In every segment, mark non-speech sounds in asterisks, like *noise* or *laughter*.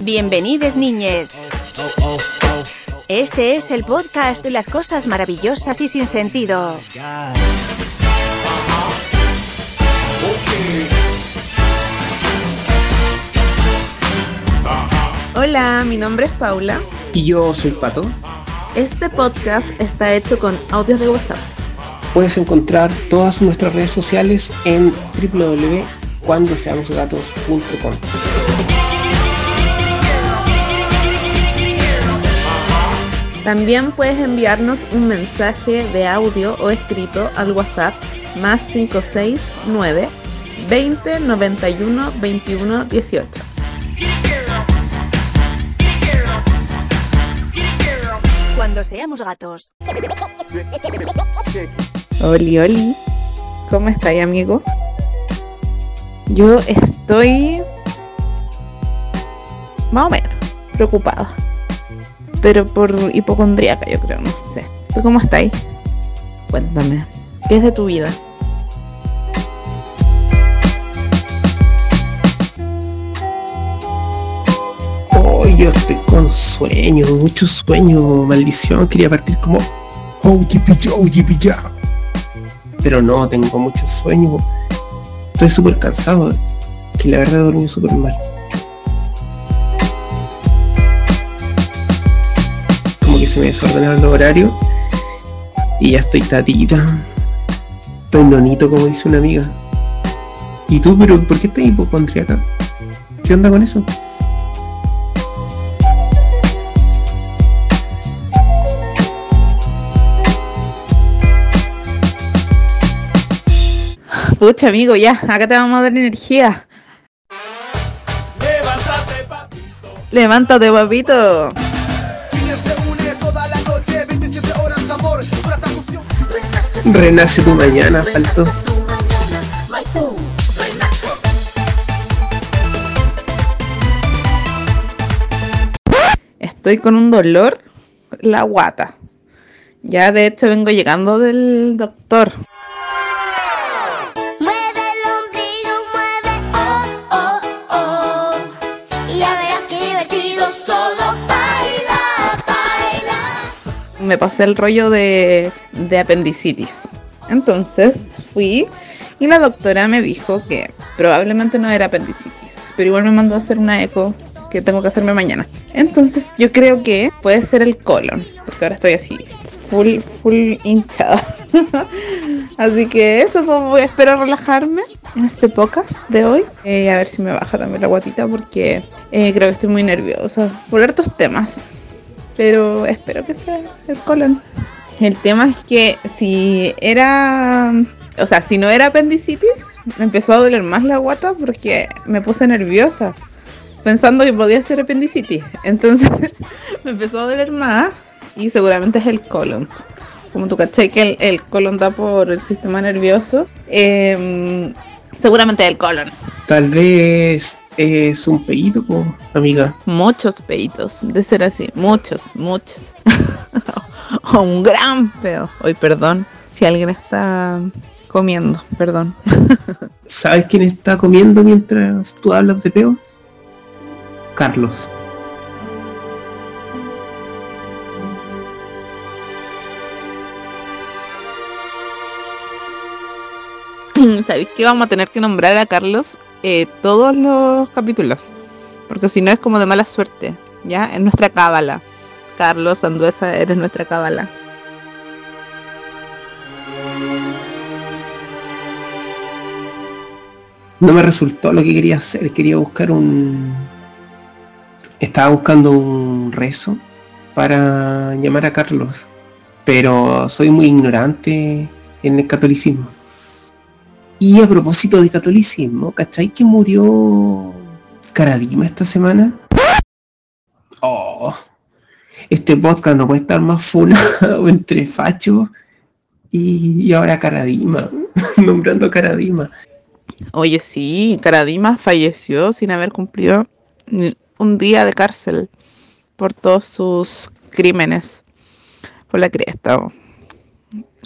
Bienvenidos niñes. Este es el podcast de las cosas maravillosas y sin sentido. Hola, mi nombre es Paula. Y yo soy Pato. Este podcast está hecho con audios de WhatsApp. Puedes encontrar todas nuestras redes sociales en www.cuandoseamosgatos.com. También puedes enviarnos un mensaje de audio o escrito al WhatsApp más 569 20 91 21 18. Cuando seamos gatos. Oli, oli. ¿Cómo estáis, amigo? Yo estoy más o menos preocupada. Pero por hipocondríaca, yo creo, no sé. ¿Tú cómo estáis? Cuéntame. ¿Qué es de tu vida? Oh, yo estoy con sueño, mucho sueño, maldición. Quería partir como. Oh, yipi, oh, yipi, ya. Pero no, tengo mucho sueño. Estoy súper cansado. Que la verdad dormí súper mal. Como que se me desordenaron los horarios. Y ya estoy tatita. Estoy nonito, como dice una amiga. ¿Y tú, pero por qué estás hipocondríaca? ¿Qué onda con eso? Pucha, amigo, ya. Acá te vamos a dar energía. Levántate, papito. Levántate, papito. Chile se une toda la noche, 27 horas de amor, pura fusión. Renace tu mañana, faltó. Estoy con un dolor la guata. Ya de hecho vengo llegando del doctor. Me pasé el rollo de, de apendicitis. Entonces fui y la doctora me dijo que probablemente no era apendicitis, pero igual me mandó a hacer una eco que tengo que hacerme mañana. Entonces yo creo que puede ser el colon, porque ahora estoy así, full, full hinchada. *laughs* así que eso, pues, voy a esperar relajarme en este podcast de hoy. Eh, a ver si me baja también la guatita, porque eh, creo que estoy muy nerviosa por hartos temas. Pero espero que sea el colon. El tema es que si era, o sea, si no era apendicitis, me empezó a doler más la guata porque me puse nerviosa, pensando que podía ser apendicitis. Entonces *laughs* me empezó a doler más y seguramente es el colon. Como tú caché que el, el colon da por el sistema nervioso, em, seguramente es el colon. Tal vez es un peito, amiga. Muchos peitos, de ser así, muchos, muchos. *laughs* o un gran peo. Hoy, perdón, si alguien está comiendo, perdón. *laughs* ¿Sabes quién está comiendo mientras tú hablas de peos? Carlos. *clears throat* ¿Sabéis que vamos a tener que nombrar a Carlos eh, todos los capítulos? Porque si no es como de mala suerte, ¿ya? Es nuestra cábala. Carlos Anduesa, eres nuestra cábala. No me resultó lo que quería hacer. Quería buscar un. Estaba buscando un rezo para llamar a Carlos. Pero soy muy ignorante en el catolicismo. Y a propósito de catolicismo, ¿cachai que murió Caradima esta semana? Oh, este podcast no puede estar más funado *laughs* entre Facho y, y ahora Caradima, *laughs* nombrando Caradima. Oye, sí, Caradima falleció sin haber cumplido un día de cárcel por todos sus crímenes. Por la cresta.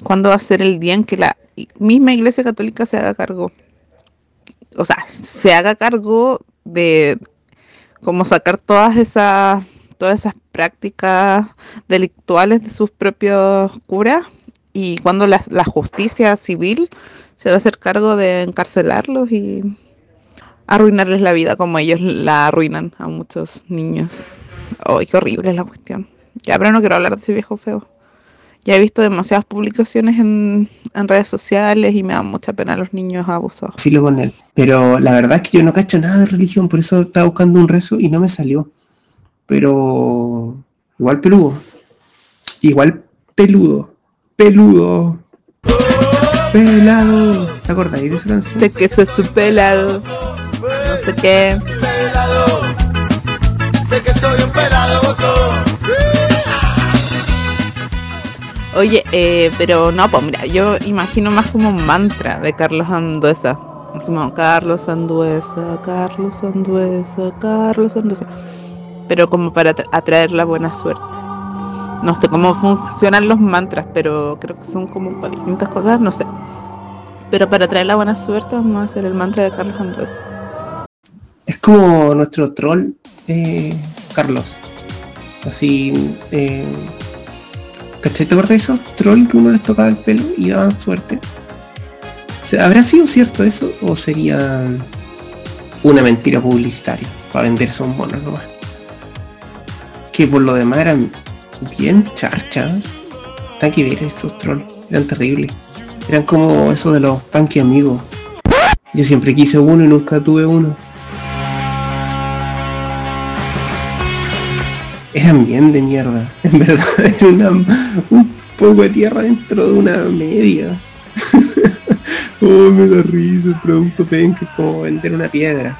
¿Cuándo va a ser el día en que la misma Iglesia Católica se haga cargo? O sea, se haga cargo de como sacar todas esas todas esas prácticas delictuales de sus propios curas y cuando la, la justicia civil se va a hacer cargo de encarcelarlos y arruinarles la vida como ellos la arruinan a muchos niños. ¡Ay, qué horrible es la cuestión! Ya, pero no quiero hablar de ese viejo feo. Ya he visto demasiadas publicaciones en, en redes sociales y me da mucha pena los niños abusados. filo con él. Pero la verdad es que yo no cacho nada de religión, por eso estaba buscando un rezo y no me salió. Pero igual peludo. Igual peludo. Peludo. Pelado. ¿Te acordáis de esa canción? Sé que eso es su pelado. No sé qué. pelado. Sé que soy un pelado bocón. Oye, eh, pero no, pues mira, yo imagino más como un mantra de Carlos Anduesa. Como, Carlos Anduesa, Carlos Anduesa, Carlos Anduesa. Pero como para atra- atraer la buena suerte. No sé cómo funcionan los mantras, pero creo que son como para distintas cosas, no sé. Pero para atraer la buena suerte vamos a hacer el mantra de Carlos Anduesa. Es como nuestro troll, eh, Carlos. Así, eh, ¿cachai? ¿Te acuerdas de esos trolls que uno les tocaba el pelo y daban suerte? ¿Se- ¿Habrá sido cierto eso o sería una mentira publicitaria para vender esos monos nomás? Que por lo demás eran bien charcha. Nada que ver estos trolls, eran terribles. Eran como esos de los punky amigos. Yo siempre quise uno y nunca tuve uno. Eran bien de mierda. *laughs* En verdad, era un poco de tierra dentro de una media. *laughs* oh, me da risa el producto penca, es como vender una piedra.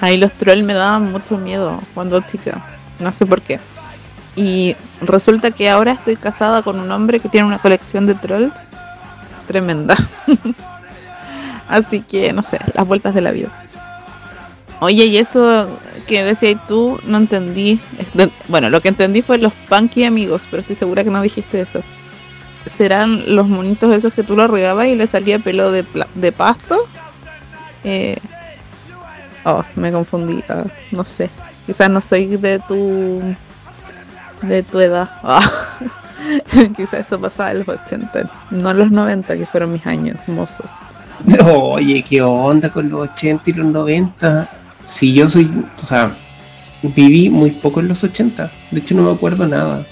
Ahí los trolls me daban mucho miedo cuando chica. No sé por qué. Y resulta que ahora estoy casada con un hombre que tiene una colección de trolls tremenda. *laughs* Así que, no sé, las vueltas de la vida. Oye, y eso que decías tú, no entendí. Este, Bueno, lo que entendí fue los punky amigos, pero estoy segura que no dijiste eso. ¿Serán los monitos esos que tú los regabas y le salía pelo de pasto? Eh, Oh, me confundí. ah, no sé. Quizás no soy de tu. de tu edad. Ah. *laughs* Quizás eso pasaba en los 80. No en los 90, que fueron mis años mozos. *laughs* Oye, ¿qué onda con los 80 y los 90? Si yo soy, o sea, viví muy poco en los 80. De hecho, no me acuerdo nada.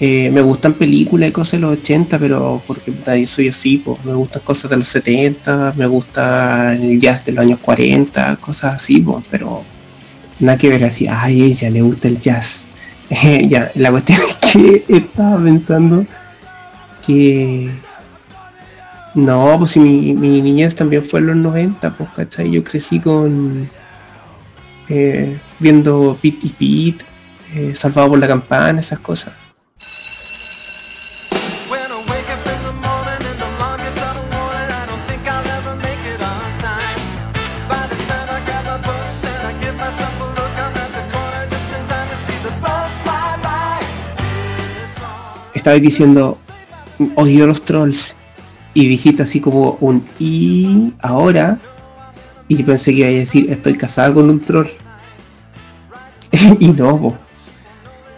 Eh, me gustan películas y cosas de los 80, pero porque yo soy así, pues, me gustan cosas de los 70, me gusta el jazz de los años 40, cosas así, pues, pero nada que ver así, ay, ella le gusta el jazz. *laughs* ya, la cuestión es que *laughs* estaba pensando que no, pues si mi, mi niñez también fue en los 90, pues, ¿cachai? Yo crecí con. Eh, viendo Pit y Pit, eh, Salvado por la Campana, esas cosas. When I wake up in the morning and the alarm gets out of warning, I don't think I'll ever make it on time. By the time I grab my books and I give myself a look, I'm at the corner just in time to see the bus fly by. It's all Estaba diciendo, odio los trolls. Y dijiste así como un y ahora. Y yo pensé que iba a decir, estoy casada con un troll. *laughs* y no.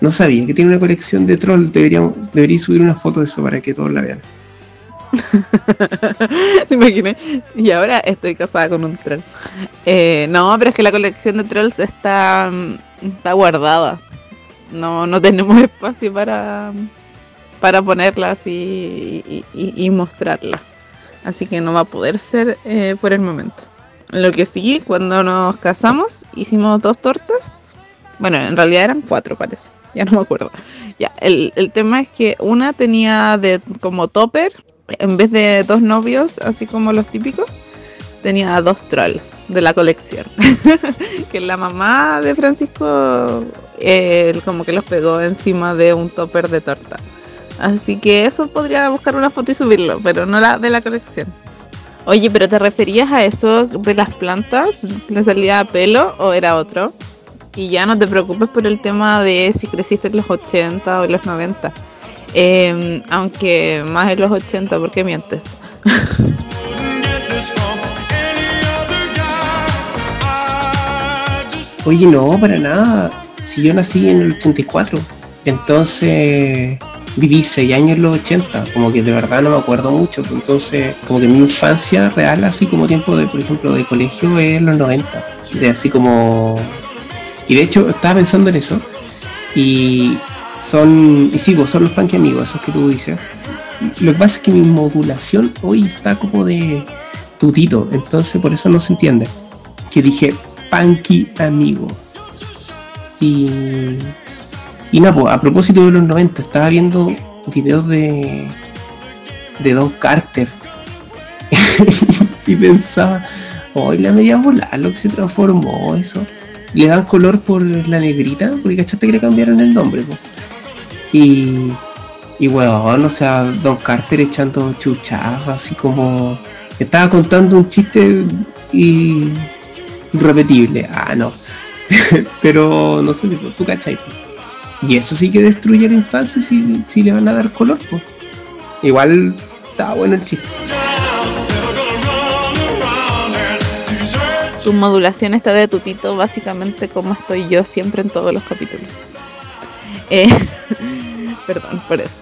No sabía que tiene una colección de trolls. Deberíamos, debería subir una foto de eso para que todos la vean. *laughs* ¿Te imaginé? Y ahora estoy casada con un troll. Eh, no, pero es que la colección de trolls está, mm, está guardada. No, no tenemos *laughs* espacio para, para ponerla así y mostrarla. Así que no va a poder ser eh, por el momento. Lo que sí, cuando nos casamos, hicimos dos tortas. Bueno, en realidad eran cuatro, parece. Ya no me acuerdo. Ya, el, el tema es que una tenía de como topper, en vez de dos novios, así como los típicos, tenía dos trolls de la colección. *laughs* que la mamá de Francisco eh, como que los pegó encima de un topper de torta. Así que eso podría buscar una foto y subirlo, pero no la de la colección. Oye, pero ¿te referías a eso de las plantas? ¿Le salía pelo o era otro? Y ya no te preocupes por el tema de si creciste en los 80 o en los 90. Eh, aunque más en los 80, ¿por qué mientes? *laughs* Oye, no, para nada. Si yo nací en el 84, entonces viví 6 años en los 80, como que de verdad no me acuerdo mucho. Entonces, como que mi infancia real, así como tiempo de, por ejemplo, de colegio, es los 90. De así como. Y de hecho, estaba pensando en eso. Y son. Y sí, pues son los panque amigos, esos que tú dices. Lo que pasa es que mi modulación hoy está como de tutito, entonces por eso no se entiende. Que dije Panky amigo. Y. Y no, pues, a propósito de los 90, estaba viendo videos de. de Don Carter. *laughs* y pensaba, hoy la media volada, lo que se transformó eso. Le dan color por la negrita, porque cachaste que le cambiaron el nombre, po. Y. Y weón, o sea, Don Carter echando chuchas, así como. Estaba contando un chiste y. repetible. Ah, no. *laughs* Pero no sé si tú cachai. po. Y eso sí que destruye la infancia si, si le van a dar color, pues. Igual estaba bueno el chiste. Tu modulación está de tutito, básicamente como estoy yo siempre en todos los capítulos. Eh, *laughs* perdón por eso.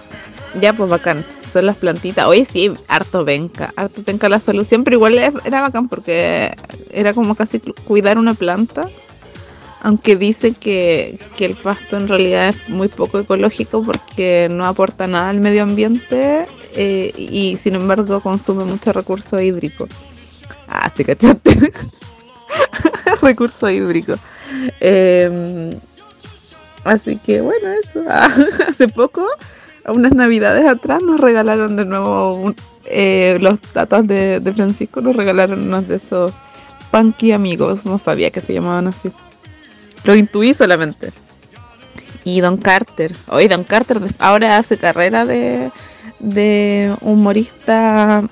Ya, pues bacán. Son las plantitas. Oye, sí, harto venca. Harto venca la solución, pero igual era bacán porque era como casi cu- cuidar una planta. Aunque dice que, que el pasto en realidad es muy poco ecológico porque no aporta nada al medio ambiente eh, y sin embargo consume mucho recurso hídrico. Ah, te cachaste. *laughs* *laughs* recurso hídrico. Eh, así que bueno, eso. *laughs* Hace poco, unas navidades atrás, nos regalaron de nuevo eh, los tatas de, Francisco, nos regalaron unos de esos punky amigos. No sabía que se llamaban así. Lo intuí solamente. Y Don Carter. Oye, Don Carter ahora hace carrera de humorista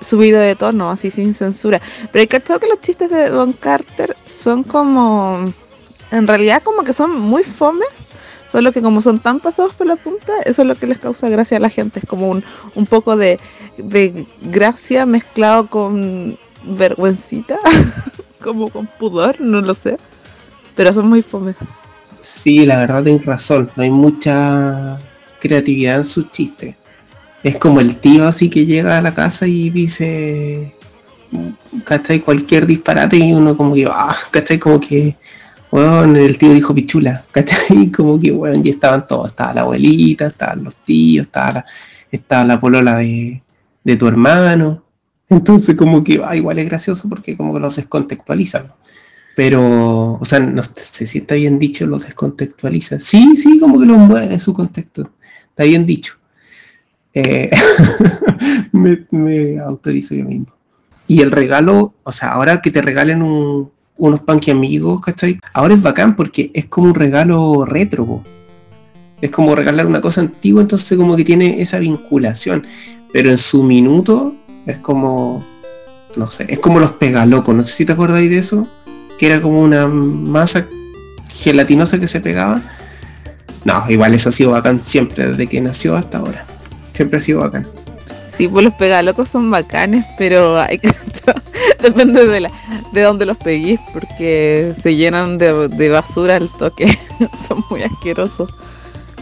subido de tono, así sin censura. Pero hay cachado que los chistes de Don Carter son como. En realidad, como que son muy fomes. Solo que como son tan pasados por la punta, eso es lo que les causa gracia a la gente. Es como un, un poco de, de gracia mezclado con vergüencita. *laughs* como con pudor, no lo sé. Pero son muy fomes. Sí, la verdad tienes razón. No hay mucha creatividad en sus chistes. Es como el tío así que llega a la casa y dice, ¿cachai? Cualquier disparate y uno como que, ah, ¿cachai? Como que, bueno, el tío dijo pichula, ¿cachai? *laughs* Como que, bueno, ya estaban todos. Estaba la abuelita, estaban los tíos, estaba la, la polola de, de tu hermano. Entonces como que, ah, igual es gracioso porque como que los descontextualizan. Pero, o sea, no sé si está bien dicho, los descontextualizan. Sí, sí, como que los mueve de su contexto. Está bien dicho. Eh, *laughs* me, autorizo yo mismo. Y el regalo, o sea, ahora que te regalen un- unos panque amigos, ¿cachai? Ahora es bacán porque es como un regalo retro. Es como regalar una cosa antigua, entonces como que tiene esa vinculación. Pero en su minuto es como, no sé, es como los pegalocos. No sé si te acordáis de eso que era como una masa gelatinosa que se pegaba. No, igual eso ha sido bacán siempre, desde que nació hasta ahora. Siempre ha sido bacán. Sí, pues los pegalocos son bacanes, pero hay que *laughs* depende de la de dónde los peguís, porque se llenan de, de basura al toque. *laughs* son muy asquerosos.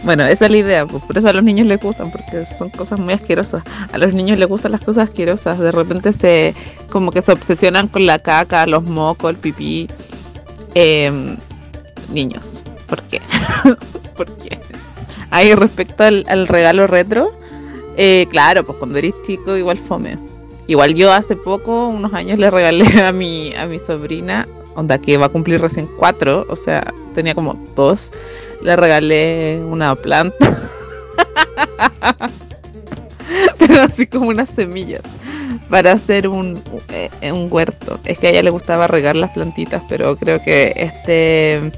Bueno, esa es la idea, pues por eso a los niños les gustan, porque son cosas muy asquerosas. A los niños les gustan las cosas asquerosas. De repente se como que se obsesionan con la caca, los mocos, el pipí. Em, niños, ¿por qué? *laughs* ¿Por qué? Ahí respecto al, al regalo retro, eh, claro, pues cuando eres chico igual fome. Igual yo hace poco, unos años, le regalé a mi, a mi sobrina, onda que va a cumplir recién cuatro, o sea, tenía como dos, le regalé una planta. *laughs* Pero así como unas semillas para hacer un, eh, un huerto. Es que a ella le gustaba regar las plantitas, pero creo que este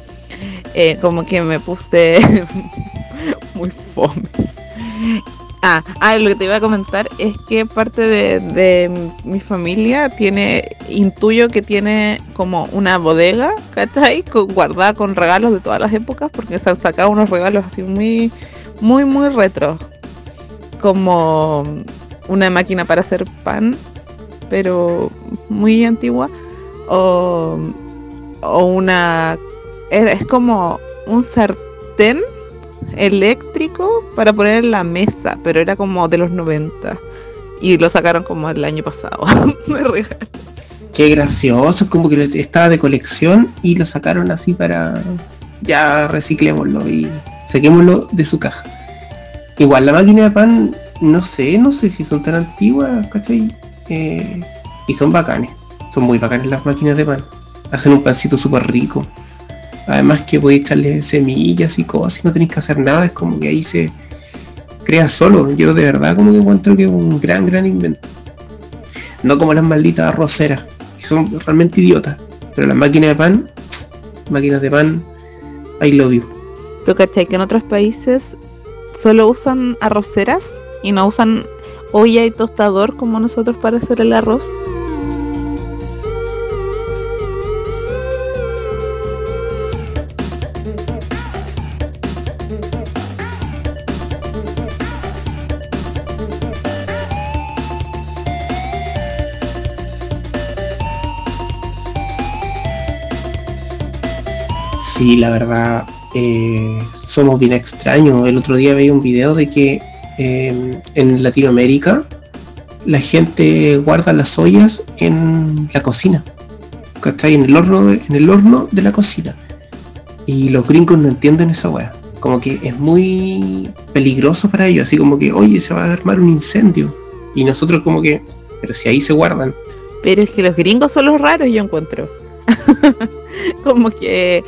eh, como que me puse *laughs* muy fome. Ah, ah, lo que te iba a comentar es que parte de, mi familia tiene, intuyo que tiene como una bodega, ¿cachai? Guardada con regalos de todas las épocas, porque se han sacado unos regalos así muy, muy, muy retros. Como una máquina para hacer pan, pero muy antigua. O una... Es como un sartén eléctrico para poner en la mesa, pero era como de los 90. Y lo sacaron como el año pasado. *laughs* regalo. Qué gracioso, como que estaba de colección y lo sacaron así para ya reciclémoslo y saquémoslo de su caja. Igual la máquina de pan, no sé, no sé si son tan antiguas, ¿cachai? Eh, y son bacanes, son muy bacanes las máquinas de pan. Hacen un pancito súper rico. Además que podéis echarle semillas y cosas y no tenéis que hacer nada, es como que ahí se crea solo. Yo de verdad como que encuentro que es un gran, gran invento. No como las malditas arroceras, que son realmente idiotas. Pero las máquinas de pan, máquinas de pan, I love you. ¿Tú cachai que en otros países solo usan arroceras y no usan olla y tostador como nosotros para hacer el arroz? Sí, la verdad, eh, somos bien extraños. El otro día veía un video de que eh, en Latinoamérica la gente guarda las ollas en la cocina. ¿Cachai? En el horno de, en el horno de la cocina. Y los gringos no entienden esa weá. Como que es muy peligroso para ellos. Así como que, oye, se va a armar un incendio. Y nosotros como que, pero si ahí se guardan. Pero es que los gringos son los raros, yo encuentro. *laughs* como que,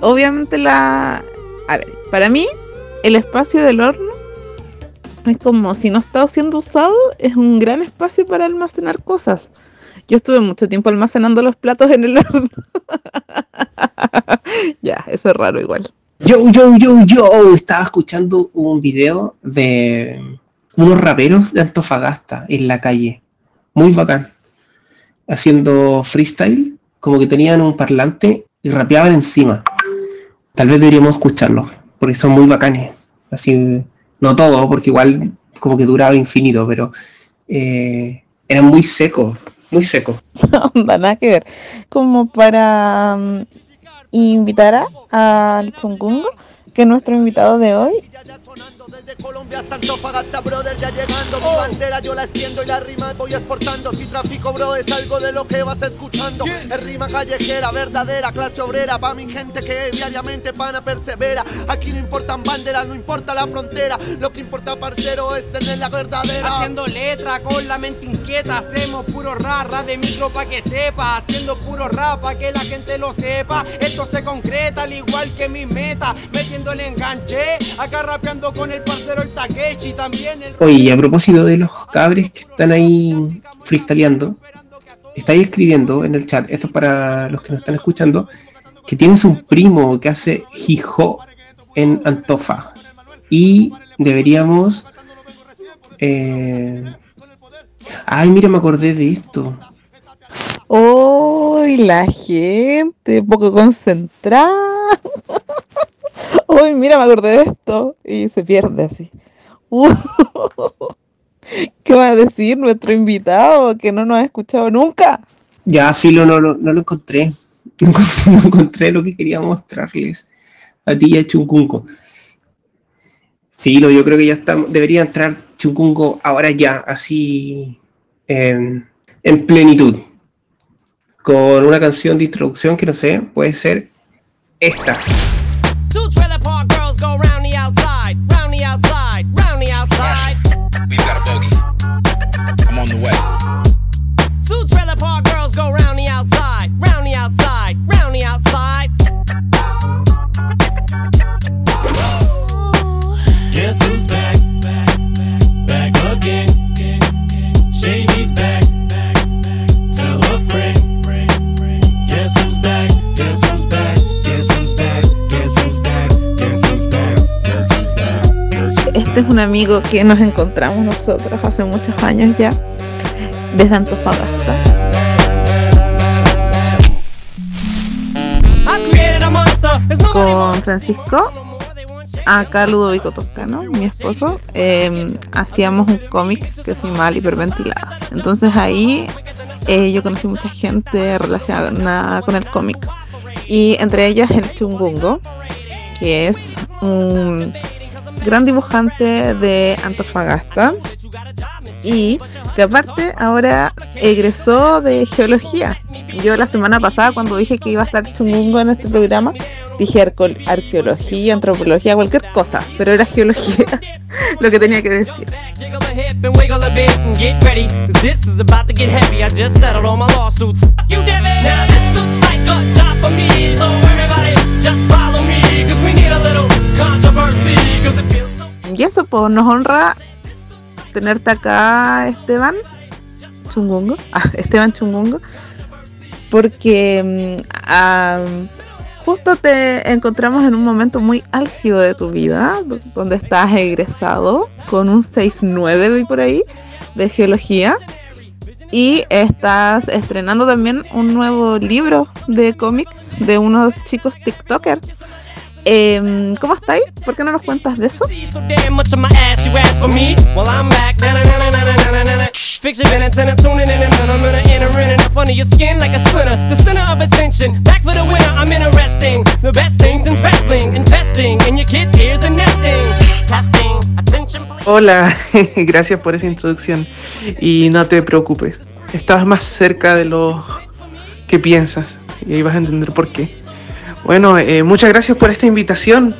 obviamente la... A ver, para mí, el espacio del horno es como si no está siendo usado, es un gran espacio para almacenar cosas. Yo estuve mucho tiempo almacenando los platos en el *laughs* horno. ya, eso es raro igual. Yo, yo, yo, yo, estaba escuchando un video de unos raperos de Antofagasta en la calle. Muy bacán. Haciendo freestyle, como que tenían un parlante y rapeaban encima. Tal vez deberíamos escucharlos, porque son muy bacanes. Así, no todo, porque igual como que duraba infinito, pero eh, eran muy secos, muy secos. *laughs* Onda, nada que ver. Como para mm, invitar a- Chungungo, que es nuestro invitado de hoy, sonando desde Colombia hasta Antofagasta, brother, ya llegando. Mi bandera yo la extiendo y la rima voy exportando. Si tráfico, bro, es algo de lo que vas escuchando. Es rima callejera, verdadera, clase obrera. Pa' mi gente que diariamente pana persevera. Aquí no importan banderas, no importa la frontera. Lo que importa, parcero, es tener la verdadera. Haciendo letra con la mente inquieta, hacemos puro rara de micro pa' que sepa, haciendo puro rap pa' que la gente lo sepa. Esto se concreta al igual que mi meta, metiendo el enganche, acá rapeando con el parcero el Takeshi, también el Oye, y a propósito de los cabres que están ahí freestyleando, estáis escribiendo en el chat, esto es para los que nos están escuchando, que tienes un primo que hace hijo en Antofa. Y deberíamos... eh, Ay, mira, me acordé de esto. ¡Uy, la gente! Poco concentrada. ¡Uy, mira, me acordé de esto! Y se pierde así. Uh, *laughs* ¿Qué va a decir nuestro invitado que no nos ha escuchado nunca? Ya, Filo, no, lo- no lo encontré. No *laughs* encont- no encontré lo que quería mostrarles a ti y a Chunkunko. Filo, yo creo que ya está, debería entrar Chunkunko ahora ya, así en, en plenitud. Con una canción de introducción que no sé, puede ser esta. Es un amigo que nos encontramos nosotros hace muchos años ya, desde Antofagasta. Con Francisco, acá Ludovico Toscano, mi esposo, eh, hacíamos un cómic que se llama Hiperventilada. Entonces ahí eh, yo conocí mucha gente relacionada con el cómic. y entre ellas el Chungungo, que es un gran dibujante de Antofagasta y que aparte ahora egresó de geología. Yo la semana pasada cuando dije que iba a estar Chungungo en este programa, dije arqueología, antropología, cualquier cosa, pero era geología *laughs* lo que tenía que decir. Y eso, pues nos honra tenerte acá, Esteban Chungungo. *laughs* Ah, Esteban Chungungo. Porque mm, justo te encontramos en un momento muy álgido de tu vida, do- donde estás egresado con un 6-9 vi por ahí de geología. Y estás estrenando también un nuevo libro de cómic de unos chicos TikTokers. Em, ¿Cómo estáis? ¿Por qué no nos cuentas de eso? Hola, *laughs* gracias por esa introducción. Y no te preocupes, estabas más cerca de lo que piensas y ahí vas a entender por qué. Bueno, eh, muchas gracias por esta invitación.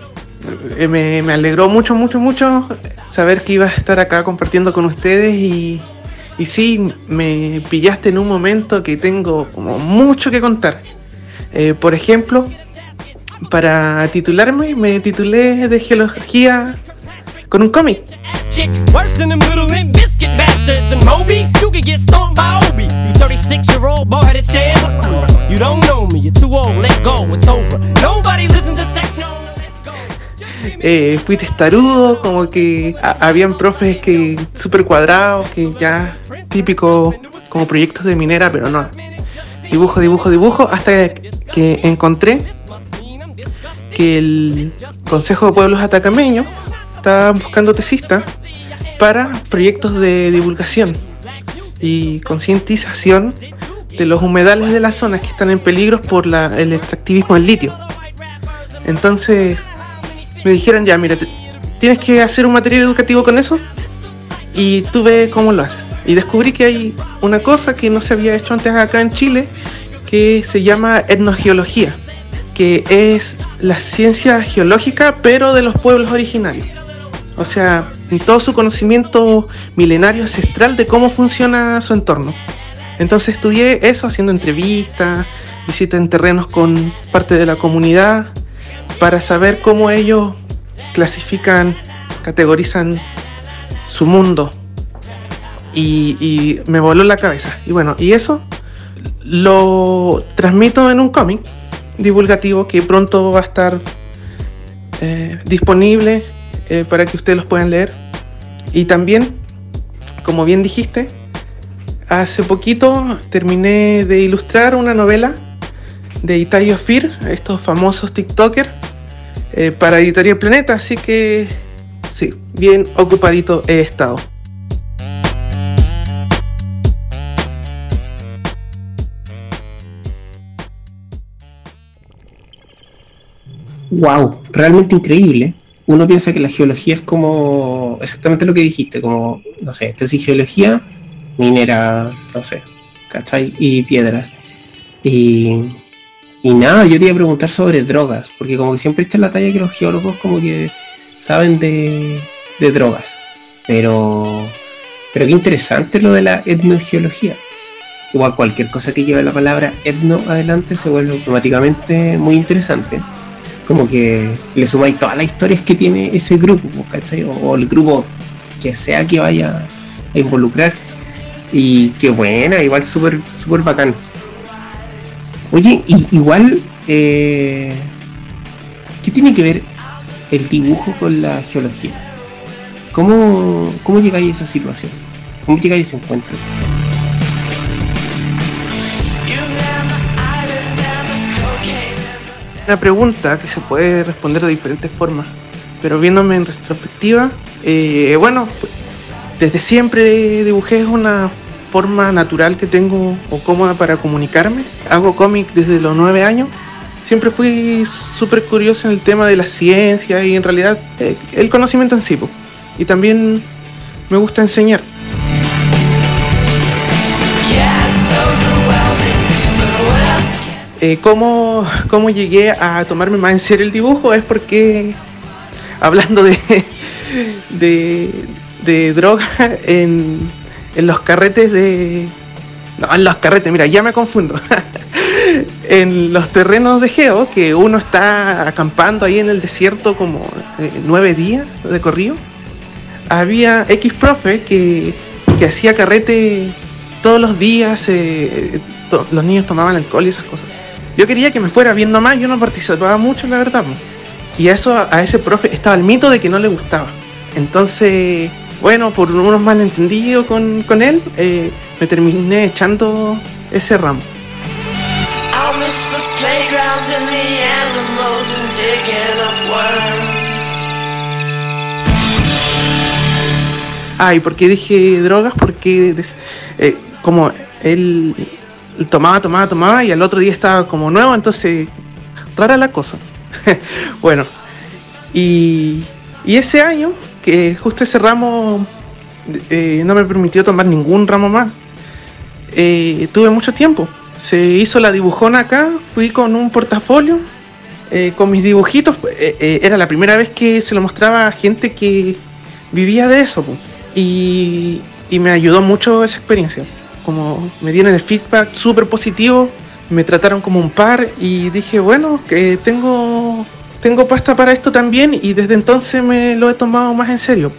Eh, me, alegró mucho, mucho, mucho saber que ibas a estar acá compartiendo con ustedes y, y sí, me pillaste en un momento que tengo como mucho que contar. Eh, por ejemplo, para titularme, me titulé de geología con un cómic. And Moby, you could get stomped by Obi. You 36 year old boy headed stand. You don't know me, you're too old, let go, it's over. Nobody listen to techno. now let's go. fui testarudo, como que habían profes que súper cuadrados, que ya típico como proyectos de minera, pero no. Dibujo, dibujo, dibujo, hasta que encontré que el Consejo de Pueblos Atacameños estaba buscando tesistas para proyectos de divulgación y concientización de los humedales de las zonas que están en peligro por el extractivismo del litio. Entonces, me dijeron ya, mira, te- tienes que hacer un material educativo con eso y tú ve cómo lo haces. Y descubrí que hay una cosa que no se había hecho antes acá en Chile que se llama etnogeología, que es la ciencia geológica pero de los pueblos originarios. O sea, en todo su conocimiento milenario ancestral de cómo funciona su entorno. Entonces estudié eso haciendo entrevistas, visitas en terrenos con parte de la comunidad para saber cómo ellos clasifican, categorizan su mundo. Y, me voló la cabeza. Y bueno, y eso lo transmito en un cómic divulgativo que pronto va a estar eh, disponible eh, para que ustedes los puedan leer. Y también, como bien dijiste, hace poquito terminé de ilustrar una novela de Itayo Fir, estos famosos TikTokers, eh, para Editorial Planeta, así que sí, bien ocupadito he estado. Wow, realmente increíble. Uno piensa que la geología es como exactamente lo que dijiste, como, no sé, tesis geología, minera, no sé, ¿cachai? Y piedras. Y, y nada, yo te iba a preguntar sobre drogas, porque como que siempre está en la talla que los geólogos como que saben de, de drogas. Pero, pero qué interesante lo de la etnogeología. Igual cualquier cosa que lleve la palabra etno adelante se vuelve automáticamente muy interesante como que le sumáis todas las historias que tiene ese grupo, ¿cachai? O, el grupo que sea que vaya a involucrar. Y qué buena, igual súper súper bacán. Oye, igual, eh, ¿qué tiene que ver el dibujo con la geología? ¿Cómo, cómo llegáis a esa situación? ¿Cómo llegáis a ese encuentro? Una pregunta que se puede responder de diferentes formas, pero viéndome en retrospectiva, eh, bueno, pues, desde siempre dibujé una forma natural que tengo o cómoda para comunicarme. Hago cómic desde los nueve años, siempre fui súper curioso en el tema de la ciencia y en realidad eh, el conocimiento en sí. Y también me gusta enseñar. Eh, ¿cómo, cómo llegué a tomarme más en serio el dibujo? Es porque, hablando de, de, de droga, en, en los carretes de... No, en los carretes, mira, ya me confundo. *laughs* en los terrenos de Geo, que uno está acampando ahí en el desierto como eh, nueve días de corrido, había X profe que, que hacía carrete todos los días, eh, los niños tomaban alcohol y esas cosas. Yo quería que me fuera bien nomás, yo no participaba mucho, la verdad. Y a eso, a ese profe, estaba el mito de que no le gustaba. Entonces, bueno, por unos malentendidos con, con él, eh, me terminé echando ese ramo. Worms. Ah, ¿y por qué dije drogas? Porque eh, como él tomaba, tomaba, tomaba y al otro día estaba como nuevo, entonces rara la cosa. *laughs* bueno, y, y ese año, que justo ese ramo eh, no me permitió tomar ningún ramo más, eh, tuve mucho tiempo. Se hizo la dibujona acá, fui con un portafolio, eh, con mis dibujitos. era la primera vez que se lo mostraba a gente que vivía de eso. Y, y me ayudó mucho esa experiencia. Como me dieron el feedback súper positivo, me trataron como un par y dije, bueno, que tengo, tengo pasta para esto también y desde entonces me lo he tomado más en serio.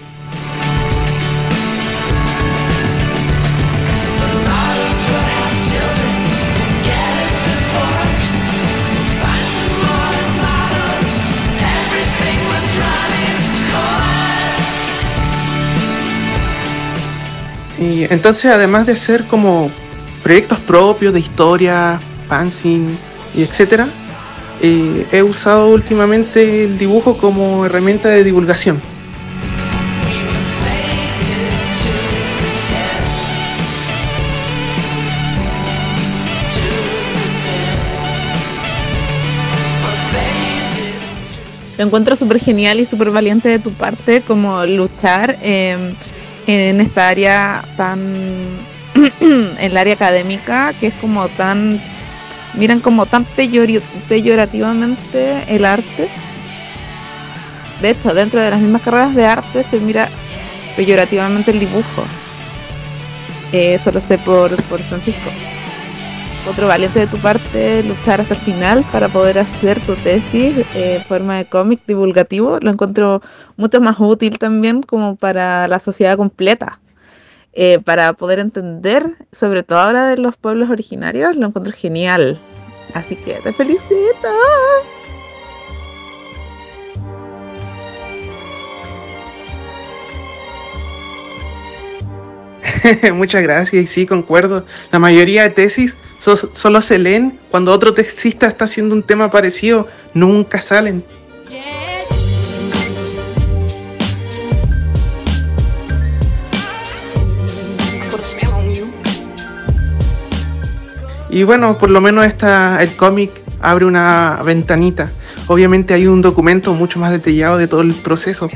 Y entonces, además de hacer como proyectos propios de historia, fanzine y etcétera, eh, he usado últimamente el dibujo como herramienta de divulgación. Lo encuentro súper genial y súper valiente de tu parte como luchar eh, en esta área tan... *clears throat* en el área académica que es como tan... Miran como tan peyori- peyorativamente el arte. De hecho, dentro de las mismas carreras de arte se mira peyorativamente el dibujo. Eh, eso lo sé por, por Francisco. Otro valiente de tu parte, luchar hasta el final para poder hacer tu tesis eh, en forma de cómic divulgativo. Lo encuentro mucho más útil también como para la sociedad completa. Eh, para poder entender, sobre todo ahora de los pueblos originarios, lo encuentro genial. Así que te felicito. *laughs* Muchas gracias y sí, concuerdo. La mayoría de tesis so- solo se leen cuando otro tesista está haciendo un tema parecido, nunca salen. Y bueno, por lo menos esta, el cómic abre una ventanita. Obviamente hay un documento mucho más detallado de todo el proceso,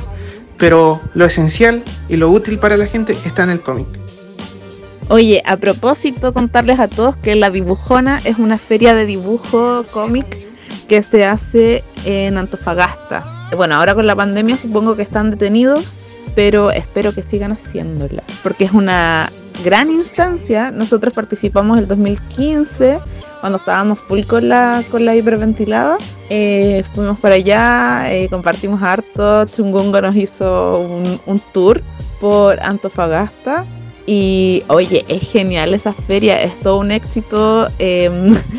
pero lo esencial y lo útil para la gente está en el cómic. Oye, a propósito, contarles a todos que la Dibujona es una feria de dibujo cómic que se hace en Antofagasta. Bueno, ahora con la pandemia supongo que están detenidos, pero espero que sigan haciéndola, porque es una gran instancia. Nosotros participamos el 2015 cuando estábamos full con la, con la hiperventilada. Eh, fuimos para allá, eh, compartimos harto. Chungungo nos hizo un, un tour por Antofagasta. Y oye, es genial esa feria, es todo un éxito. Eh,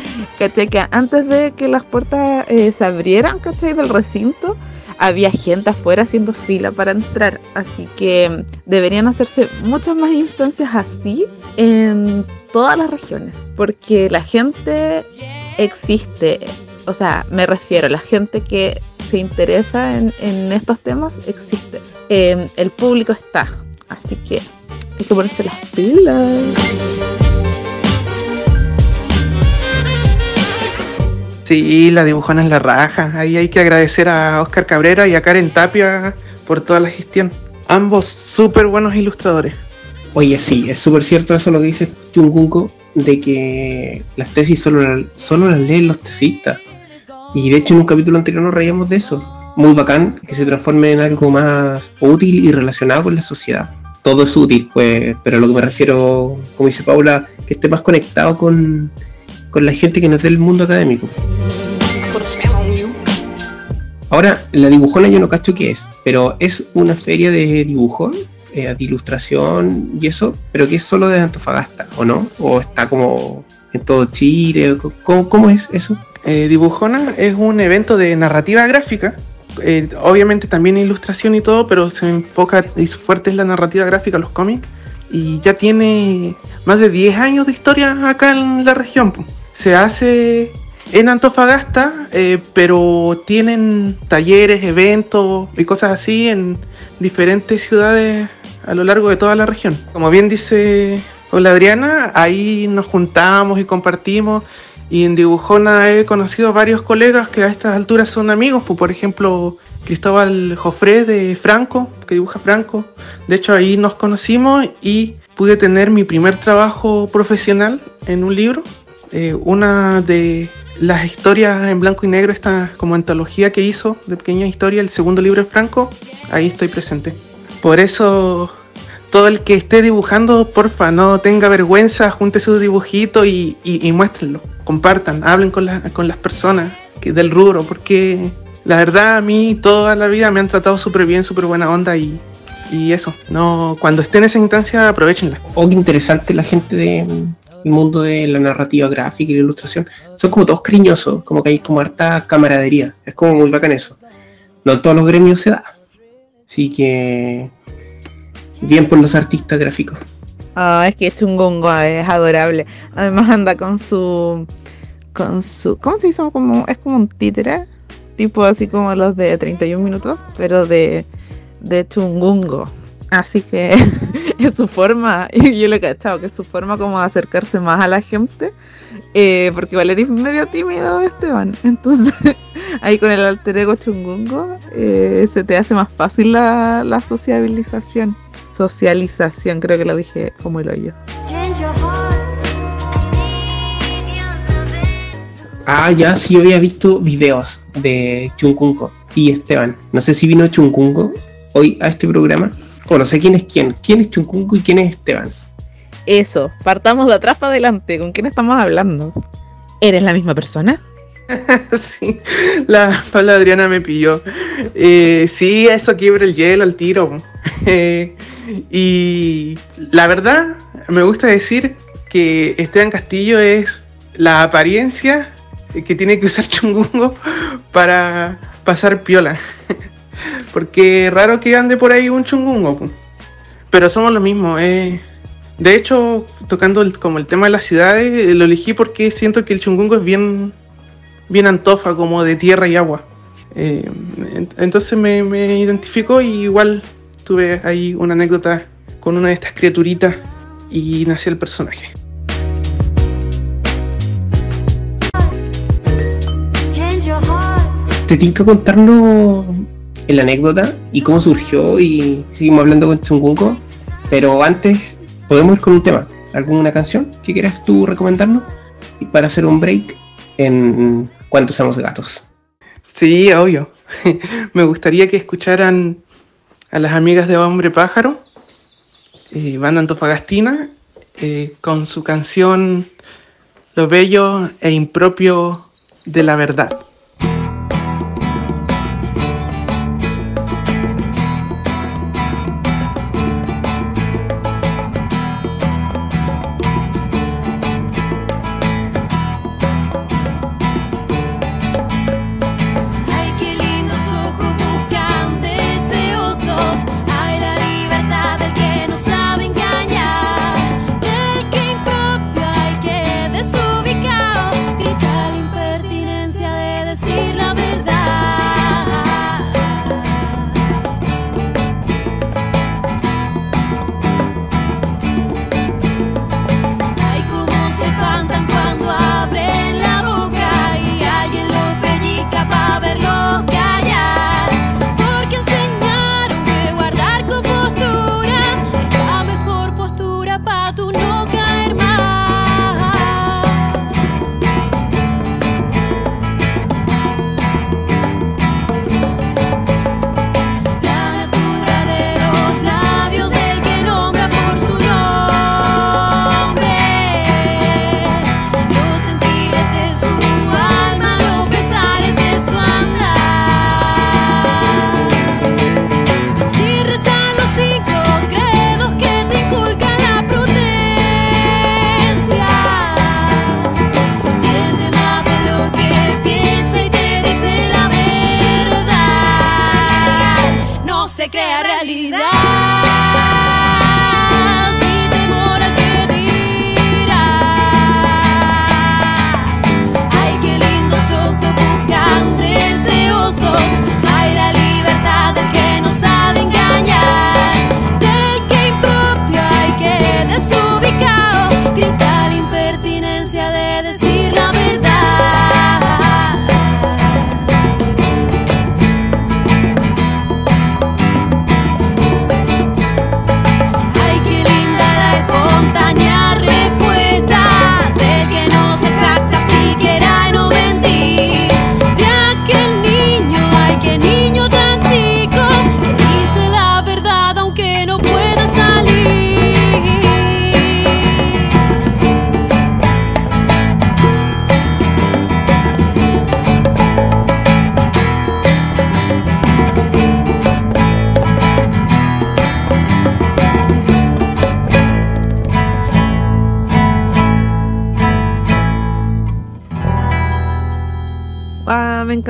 *laughs* ¿cachai? Antes de que las puertas eh, se abrieran, ¿cachai? Del recinto, había gente afuera haciendo fila para entrar. Así que mm, deberían hacerse muchas más instancias así en todas las regiones. Porque la gente existe. O sea, me refiero, la gente que se interesa en, en estos temas existe. Eh, el público está. Así que hay que ponerse las pilas. Sí, la dibujona es la raja. Ahí hay que agradecer a Oscar Cabrera y a Karen Tapia por toda la gestión. Ambos súper buenos ilustradores. Oye, sí, es súper cierto eso lo que dice Chungunko, de que las tesis solo, la- solo las leen los tesistas. Y de hecho en un capítulo anterior nos reíamos de eso. Muy bacán que se transforme en algo más útil y relacionado con la sociedad. Todo es útil, pues, pero a lo que me refiero, como dice Paula, que esté más conectado con, con la gente que no es del mundo académico. Ahora, la dibujona yo no cacho qué es, pero es una feria de dibujo, eh, de ilustración y eso, pero que es solo de Antofagasta, ¿o no? ¿O está como en todo Chile? ¿Cómo, cómo es eso? Eh, Dibujona es un evento de narrativa gráfica. Eh, obviamente también ilustración y todo, pero se enfoca y su fuerte es la narrativa gráfica, los cómics. Y ya tiene más de 10 años de historia acá en la región. Se hace en Antofagasta, eh, pero tienen talleres, eventos y cosas así en diferentes ciudades a lo largo de toda la región. Como bien dice Hola Adriana, ahí nos juntamos y compartimos. Y en Dibujona he conocido varios colegas que a estas alturas son amigos, pues, por ejemplo Cristóbal Jofré de Franco, que dibuja Franco. De hecho ahí nos conocimos y pude tener mi primer trabajo profesional en un libro. Eh, una de las historias en blanco y negro, esta como antología que hizo de pequeña historia, el segundo libro de Franco, ahí estoy presente. Por eso todo el que esté dibujando, porfa, no tenga vergüenza, junte sus dibujitos y, y, muéstrenlo. Compartan, hablen con, la- con las personas del rubro, porque la verdad a mí toda la vida me han tratado súper bien, súper buena onda y, eso. No, cuando estén en esa instancia, aprovechenla. Oh, qué interesante la gente del mundo de la narrativa gráfica y la ilustración. Son como todos cariñosos, como que hay como harta camaradería. Es como muy bacán eso. No en todos los gremios se da. Así que bien por los artistas gráficos. Ah, es que Chungungo es adorable. Además anda con su. con su. ¿Cómo se dice? Como, es como un títere. Tipo así como los de 31 minutos, pero de, de Chungungo. Así que *laughs* es su forma, *laughs* y yo lo he cachado, que es su forma como acercarse más a la gente. eh, porque Valeria es medio tímido, Esteban. *laughs* Entonces, ahí con el alter ego Chungungo, eh, se te hace más fácil la, la sociabilización. Socialización, creo que lo dije como el hoyo. Ah, ya sí había visto videos de Chunkunko y Esteban. No sé si vino Chunkunko hoy a este programa. O no sé quién es quién. ¿Quién es Chunkunko y quién es Esteban? Eso, partamos de atrás para adelante. ¿Con quién estamos hablando? ¿Eres la misma persona? *laughs* sí, la Paula Adriana me pilló. Eh, sí, eso quiebra el hielo al tiro. *laughs* Eh, y la verdad, me gusta decir que Esteban Castillo es la apariencia que tiene que usar *laughs* Chungungo para pasar piola. Porque raro que ande por ahí un Chungungo. Pero somos lo mismo. eh. De hecho, tocando como el tema de las ciudades, eh, lo elegí porque siento que el Chungungo es bien bien antofa, como de tierra y agua. Eh, en- entonces me, me identificó y igual tuve ahí una anécdota con una de estas criaturitas y nació el personaje. ¿Te tinca contarnos la anécdota y cómo surgió y seguimos hablando con Chungunko? Pero antes, podemos ir con un tema. ¿Alguna canción que quieras tú recomendarnos? Y para hacer un break en ¿Cuántos somos gatos? Sí, obvio. *laughs* me gustaría que escucharan a las amigas de Hombre Pájaro, eh, banda antofagastina, eh, con su canción Lo bello e impropio de la verdad.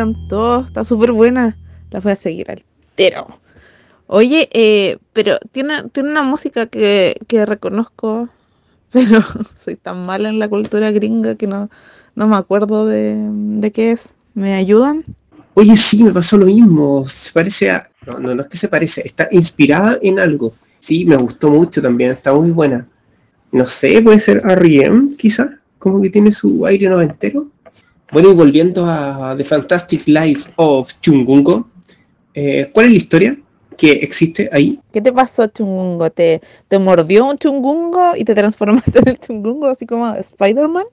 Encantó, está súper buena. La voy a seguir al tero. Oye, eh, pero tiene, tiene una música que, que reconozco, *laughs* pero soy tan mala en la cultura gringa que no, no me acuerdo de, de qué es. ¿Me ayudan? Oye, sí, me pasó lo mismo. Se parece a. No, no, no es que se parece, está inspirada en algo. Sí, me gustó mucho también, está muy buena. No sé, puede ser R.E.M. quizá, como que tiene su aire noventero. Bueno, y volviendo a The Fantastic Life of Chungungo, eh, ¿cuál es la historia que existe ahí? ¿Qué te pasó, chungungo? ¿Te, mordió un chungungo y te transformaste *laughs* en el chungungo así como Spider-Man?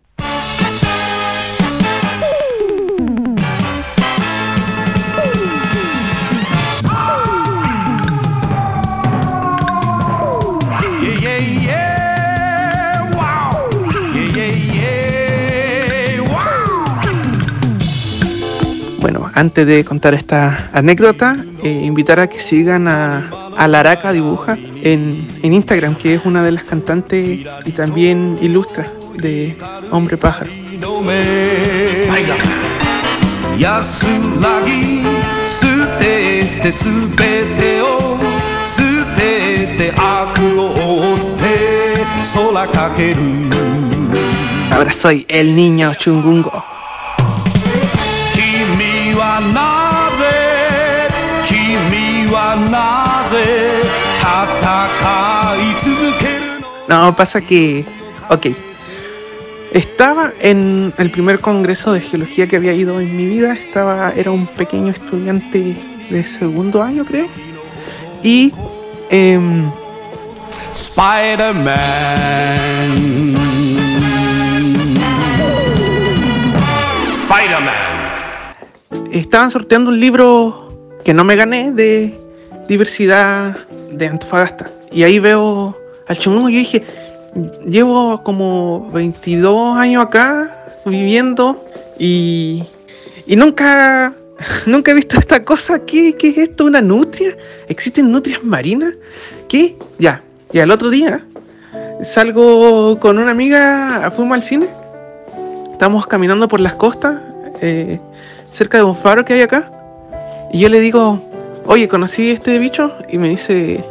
antes de contar esta anécdota, eh, invitar a que sigan a, a Laraca Dibuja en, en Instagram, que es una de las cantantes y también ilustra de Hombre Pájaro. Ahora soy el niño chungungo. 君はなぜ君はなぜ戦い続けるの No, pasa que. Ok. Estaba en el primer congreso de geología que había ido en mi vida. Estaba, era un pequeño estudiante de segundo año, creo. Y. em, Spider-Man Spider-Man estaban sorteando un libro que no me gané de diversidad de Antofagasta. Y ahí veo al chungungo y yo dije, llevo como 22 años acá viviendo y, y nunca, *laughs* nunca he visto esta cosa. ¿Qué, ¿Qué es esto? ¿Una nutria? ¿Existen nutrias marinas? ¿Qué? Ya. Y al otro día salgo con una amiga, fuimos al cine. Estamos caminando por las costas, eh, cerca de un faro que hay acá. Y yo le digo, oye, ¿conocí este bicho? Y me dice,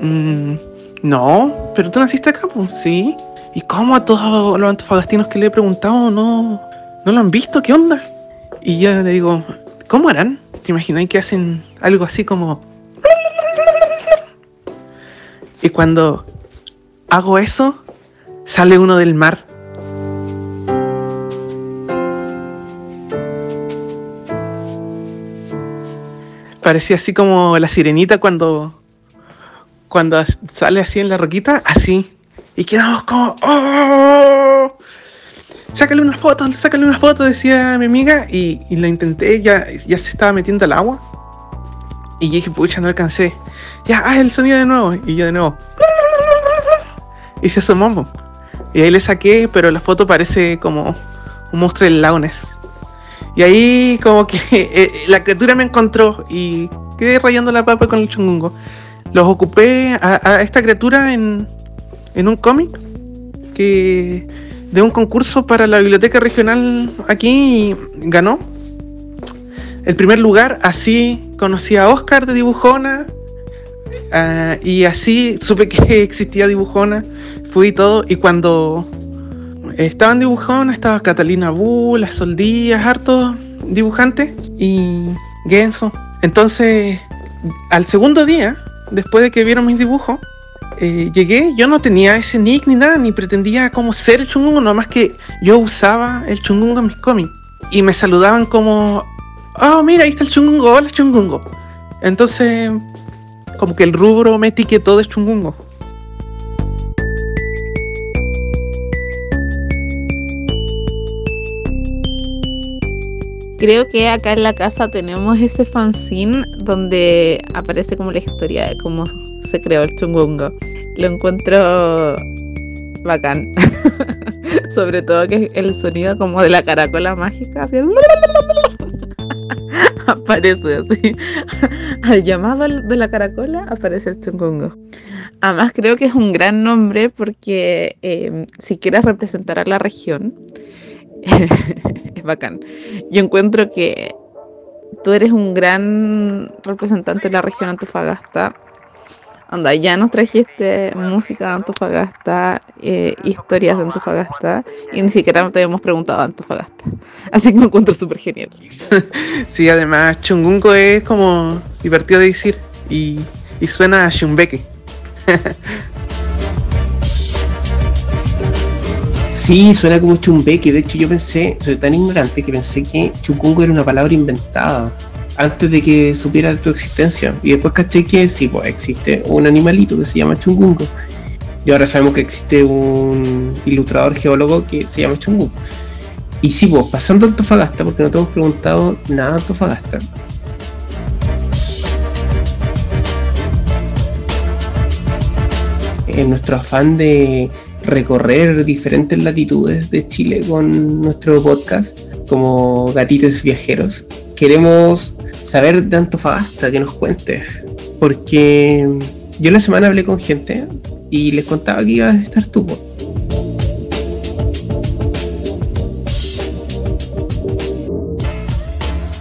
"Mm, no, pero tú naciste acá, pues sí. ¿Y cómo a todos los antofagastinos que le he preguntado no, no lo han visto? ¿Qué onda? Y yo le digo, ¿cómo harán? ¿Te imagináis que hacen algo así como... *laughs* Y cuando hago eso, sale uno del mar. Parecía así como la sirenita cuando cuando sale así en la roquita, así. Y quedamos como ¡Oh! Sácale una foto, sácale una foto, decía mi amiga, y, y la intenté, ya, ya se estaba metiendo al agua. Y yo dije, pucha, no alcancé. Ya, haz el sonido de nuevo. Y yo de nuevo. *laughs* Y se asomó. Y ahí le saqué, pero la foto parece como un monstruo del lago Ness. Y ahí como que *laughs* eh, la criatura me encontró y quedé rayando la papa con el chungungo. Los ocupé a, a esta criatura en, en un cómic que de un concurso para la biblioteca regional aquí y ganó el primer lugar. Así conocí a Oscar de Dibujona, Ah, y así supe *laughs* que existía Dibujona, fui todo, y cuando estaba en Dibujona estaba Catalina Bu, la Sol Díaz, hartos dibujantes, y Genso. Entonces, al segundo día, después de que vieron mis dibujos, eh, llegué, yo no tenía ese nick ni nada, ni pretendía como ser el chungungo, nomás que yo usaba el chungungo en mis cómics. Y me saludaban como, oh, mira, ahí está el chungungo, hola chungungo. Entonces, como que el rubro me etiquetó de chungungo. Creo que acá en la casa tenemos ese fanzine donde aparece como la historia de cómo se creó el chungungo. Lo encuentro bacán. *laughs* Sobre todo que el sonido como de la caracola mágica. así, *laughs* aparece así. *laughs* Al llamado de la caracola aparece el chungungo. Además creo que es un gran nombre porque eh, si quieres representar a la región, es *laughs* bacán. Yo encuentro que tú eres un gran representante de la región Antofagasta. Anda, ya nos trajiste música de Antofagasta, eh, historias de Antofagasta, y ni siquiera te hemos preguntado de Antofagasta. *laughs* Así que me encuentro súper genial. *laughs* Sí, además chungungo es como divertido de decir y, y suena a chumbeque. Sí, suena como chumbeque. De hecho, yo pensé, soy tan ignorante que pensé que chungungo era una palabra inventada antes de que supiera de tu existencia. Y después caché que sí, pues existe un animalito que se llama chungungo. Y ahora sabemos que existe un ilustrador geólogo que se llama chungungo. Y sí, pues pasando a Antofagasta, porque no te hemos preguntado nada de Antofagasta. En nuestro afán de recorrer diferentes latitudes de Chile con nuestro podcast, como gatites viajeros, queremos saber de Antofagasta, que nos cuentes. Porque yo la semana hablé con gente y les contaba que ibas a estar tú.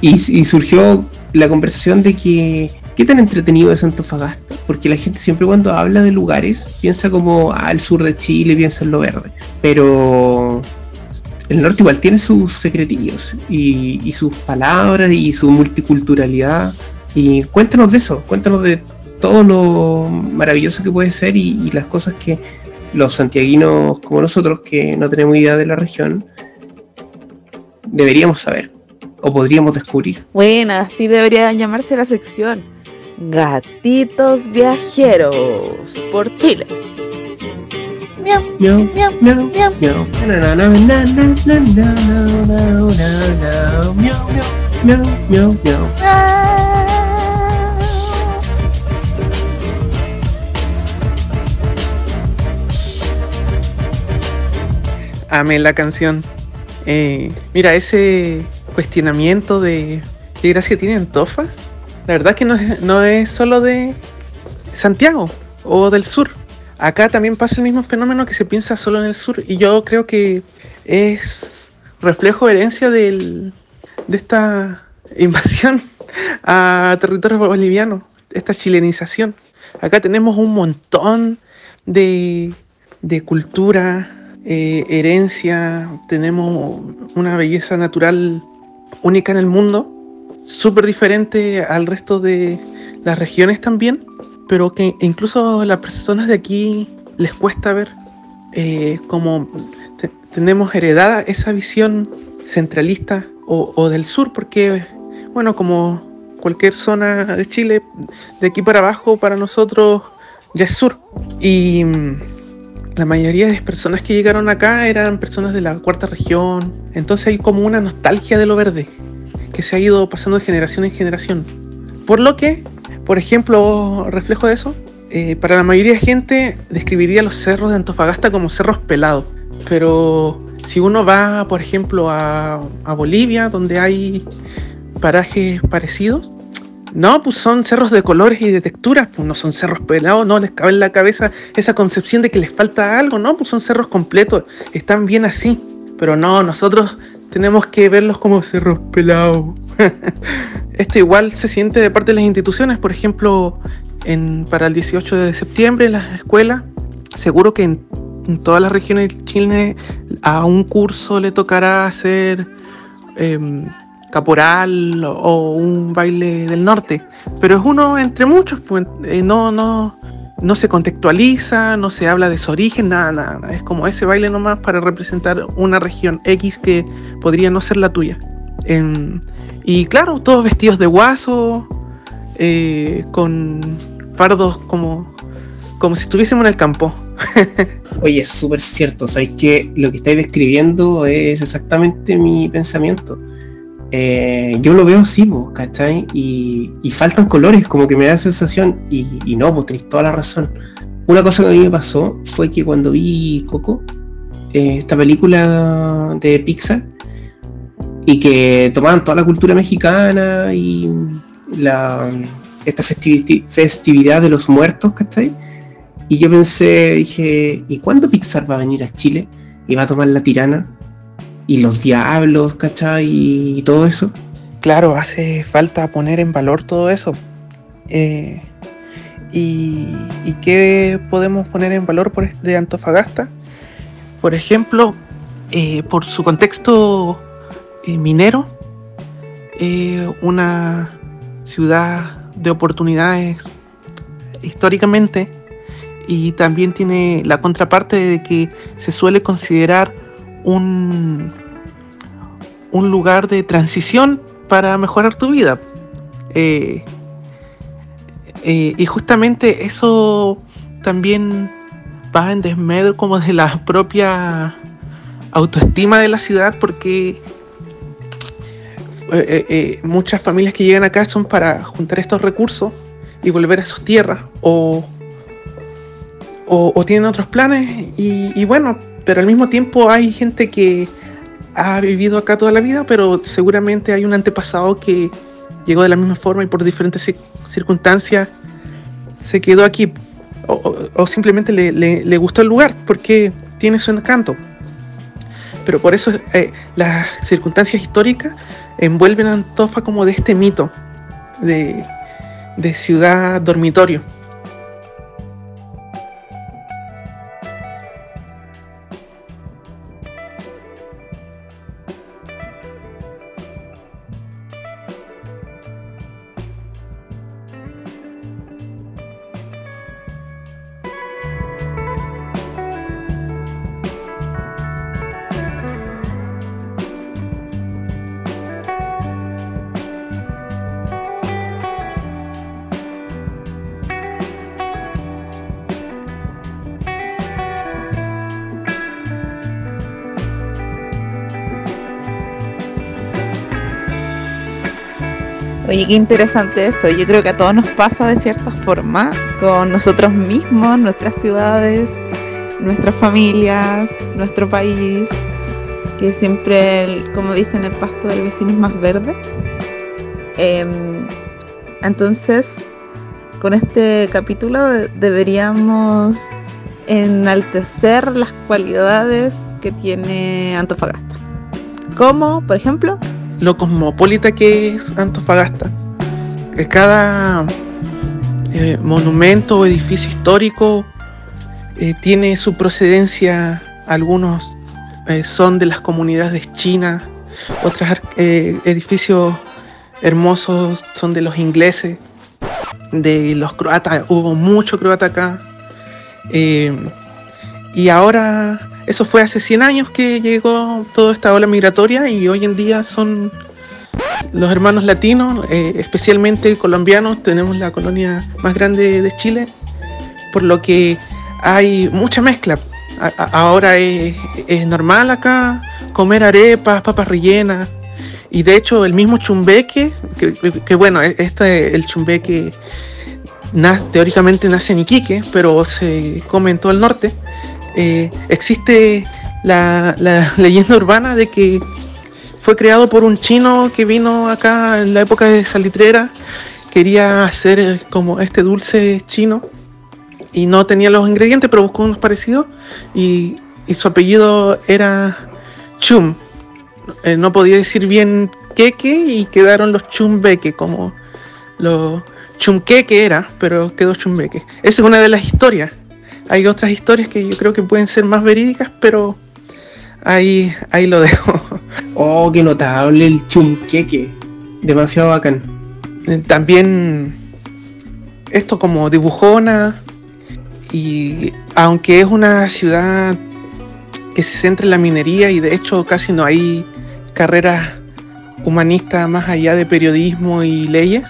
Y, y surgió la conversación de que qué tan entretenido es Antofagasta, porque la gente siempre cuando habla de lugares piensa como al sur de Chile, piensa en lo verde, pero el norte igual tiene sus secretillos y, y sus palabras y su multiculturalidad. Y cuéntanos de eso, cuéntanos de todo lo maravilloso que puede ser y, y las cosas que los santiaguinos como nosotros, que no tenemos idea de la región, deberíamos saber o podríamos descubrir. Buena, así debería llamarse la sección. Gatitos viajeros por Chile. Miau. Amé la canción. Eh, mira, ese cuestionamiento de qué gracia tiene Antofa, la verdad que no es, no es solo de Santiago o del sur. Acá también pasa el mismo fenómeno que se piensa solo en el sur y yo creo que es reflejo herencia del, de esta invasión a territorio boliviano, esta chilenización. Acá tenemos un montón de, de cultura, eh, herencia, tenemos una belleza natural única en el mundo, súper diferente al resto de las regiones también, pero que incluso las personas de aquí les cuesta ver eh, como te- tenemos heredada esa visión centralista o, o del sur, porque, bueno, como cualquier zona de Chile, de aquí para abajo para nosotros ya es sur. Y mm, la mayoría de las personas que llegaron acá eran personas de la cuarta región, entonces hay como una nostalgia de lo verde que se ha ido pasando de generación en generación. Por lo que, por ejemplo, reflejo de eso, eh, para la mayoría de gente describiría los cerros de Antofagasta como cerros pelados. Pero si uno va, por ejemplo, a, a Bolivia, donde hay parajes parecidos, no, pues son cerros de colores y de texturas, pues no son cerros pelados, no les cabe en la cabeza esa concepción de que les falta algo, no, pues son cerros completos, están bien así. Pero no, nosotros tenemos que verlos como cerros pelados. *laughs* Esto igual se siente de parte de las instituciones, por ejemplo, en- para el 18 de septiembre en las escuelas. Seguro que en, todas las regiones de Chile a un curso le tocará hacer em, caporal o un baile del norte, pero es uno entre muchos, pues, eh, no, no, no se contextualiza, no se habla de su origen, nada, nada, nada. es como ese baile nomás para representar una región X que podría no ser la tuya. Y claro, todos vestidos de guaso, eh, con fardos como, como si estuviésemos en el campo. *laughs* Oye, es súper cierto. Sabéis que lo que estáis describiendo es exactamente mi pensamiento. Eh, yo lo veo así, po, ¿cachai? Y, y faltan colores, como que me da sensación. Y, no, pues tenéis toda la razón. Una cosa que a mí me pasó fue que cuando vi Coco, eh, esta película de Pixar, y que tomaban toda la cultura mexicana y la, esta festivi- festividad de los muertos, ¿cachai? Y yo pensé, dije, ¿y cuándo Pixar va a venir a Chile? Y va a tomar la tirana y los diablos, ¿cachai? Y todo eso. Claro, hace falta poner en valor todo eso. Eh, y, ¿Y qué podemos poner en valor por, de Antofagasta? Por ejemplo, eh, por su contexto eh, minero, eh, una ciudad de oportunidades históricamente y también tiene la contraparte de que se suele considerar un, un lugar de transición para mejorar tu vida. Eh, eh, y justamente eso también va en desmedro como de la propia autoestima de la ciudad porque eh, muchas familias que llegan acá son para juntar estos recursos y volver a sus tierras o, o, tienen otros planes y bueno, pero al mismo tiempo hay gente que ha vivido acá toda la vida, pero seguramente hay un antepasado que llegó de la misma forma y por diferentes ci- circunstancias se quedó aquí o simplemente le, le- le gustó el lugar porque tiene su encanto. Pero por eso eh, las circunstancias históricas envuelven a Antofa como de este mito de, de ciudad dormitorio. Qué interesante eso. Yo creo que a todos nos pasa de cierta forma con nosotros mismos, nuestras ciudades, nuestras familias, nuestro país, que siempre, el- como dicen, el pasto del vecino es más verde. Em, entonces, con este capítulo de- deberíamos enaltecer las cualidades que tiene Antofagasta. Como, por ejemplo, lo cosmopolita que es Antofagasta. Que cada eh, monumento o edificio histórico eh, tiene su procedencia. Algunos eh, son de las comunidades chinas, otros edificios hermosos son de los ingleses, de los croatas. Hubo mucho croata acá. Y ahora, eso fue hace 100 años que llegó toda esta ola migratoria y hoy en día son los hermanos latinos, eh, especialmente colombianos, tenemos la colonia más grande de Chile, por lo que hay mucha mezcla. Ahora es, normal acá comer arepas, papas rellenas, y de hecho el mismo chumbeque, que, bueno, e- este, el chumbeque na- teóricamente nace en Iquique, pero se come en todo el norte. Eh, existe la *laughs* leyenda urbana de que fue creado por un chino que vino acá en la época de Salitrera, quería hacer como este dulce chino y no tenía los ingredientes, pero buscó unos parecidos y, y su apellido era Chum. Eh, no podía decir bien queque y quedaron los chumbeque como lo, Chumqueque era, pero quedó Chumbeque. Esa es una de las historias. Hay otras historias que yo creo que pueden ser más verídicas, pero ahí, ahí lo dejo. *laughs* Oh, qué notable el chumqueque. Demasiado bacán. También esto como dibujona y aunque es una ciudad que se centra en la minería y de hecho casi no hay carreras humanistas más allá de periodismo y leyes,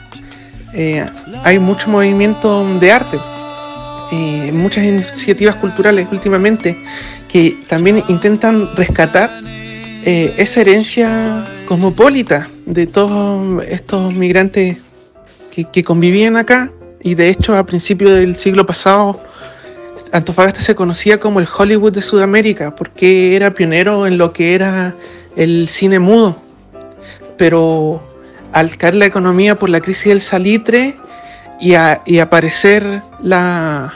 eh, hay mucho movimiento de arte, eh, muchas iniciativas culturales últimamente también intentan rescatar eh, esa herencia cosmopolita de todos estos migrantes que, convivían acá y de hecho a principios del siglo pasado Antofagasta se conocía como el Hollywood de Sudamérica porque era pionero en lo que era el cine mudo. Pero al caer la economía por la crisis del salitre y aparecer la-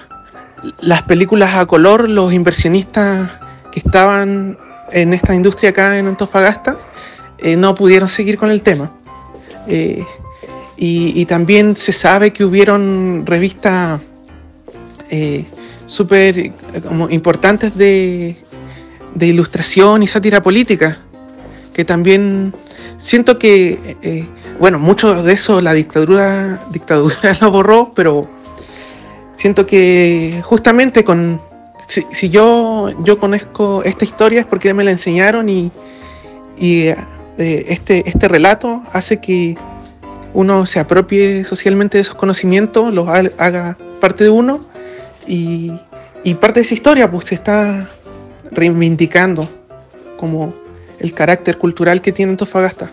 las películas a color, los inversionistas que estaban en esta industria acá en Antofagasta eh, no pudieron seguir con el tema. Eh, y, también se sabe que hubieron revistas eh, súper importantes de, de ilustración y sátira política, que también siento que, eh, bueno, mucho de eso la dictadura, dictadura *laughs* lo borró, pero siento que justamente con, si, yo, yo conozco esta historia es porque me la enseñaron y, y eh, este, este relato hace que uno se apropie socialmente de esos conocimientos, los ha- haga parte de uno y, y parte de esa historia pues se está reivindicando como el carácter cultural que tiene Antofagasta.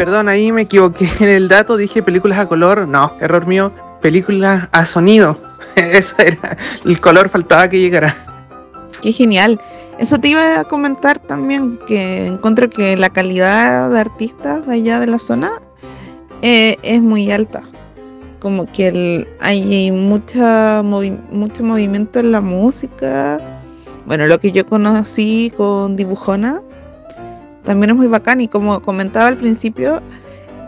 Perdón, ahí me equivoqué *laughs* en el dato, dije películas a color, no, error mío, películas a sonido. *laughs* Eso era, el color faltaba que llegara. Qué genial. Eso te iba a comentar también, que encuentro que la calidad de artistas allá de la zona eh, es muy alta. Como que hay mucha mucho movimiento en la música. Bueno, lo que yo conocí con Dibujona también es muy bacán y como comentaba al principio,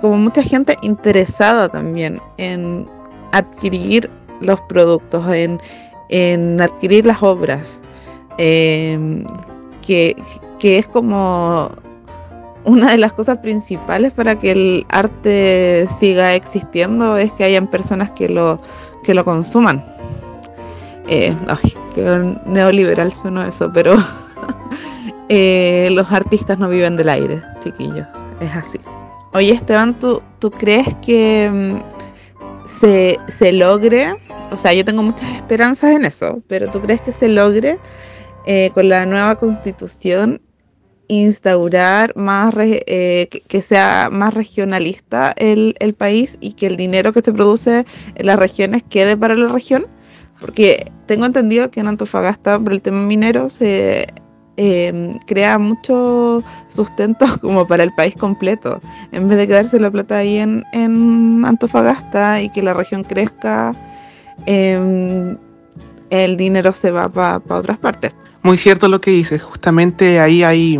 como mucha gente interesada también en adquirir los productos, en, en adquirir las obras eh, que, que es como una de las cosas principales para que el arte siga existiendo es que hayan personas que lo, que lo consuman. Eh, ay, qué neoliberal suena eso, pero *laughs* eh, los artistas no viven del aire, chiquillos, es así. Oye, Esteban, ¿tú, tú crees que mm, se, se logre? O sea, yo tengo muchas esperanzas en eso, pero ¿tú crees que se logre eh, con la nueva constitución instaurar más eh, que, que sea más regionalista el, el país y que el dinero que se produce en las regiones quede para la región? Porque tengo entendido que en Antofagasta, por el tema minero, se eh, crea mucho sustento *laughs* como para el país completo. En vez de quedarse la plata ahí en, en Antofagasta y que la región crezca, eh, el dinero se va para otras partes. Muy cierto lo que dices, justamente ahí hay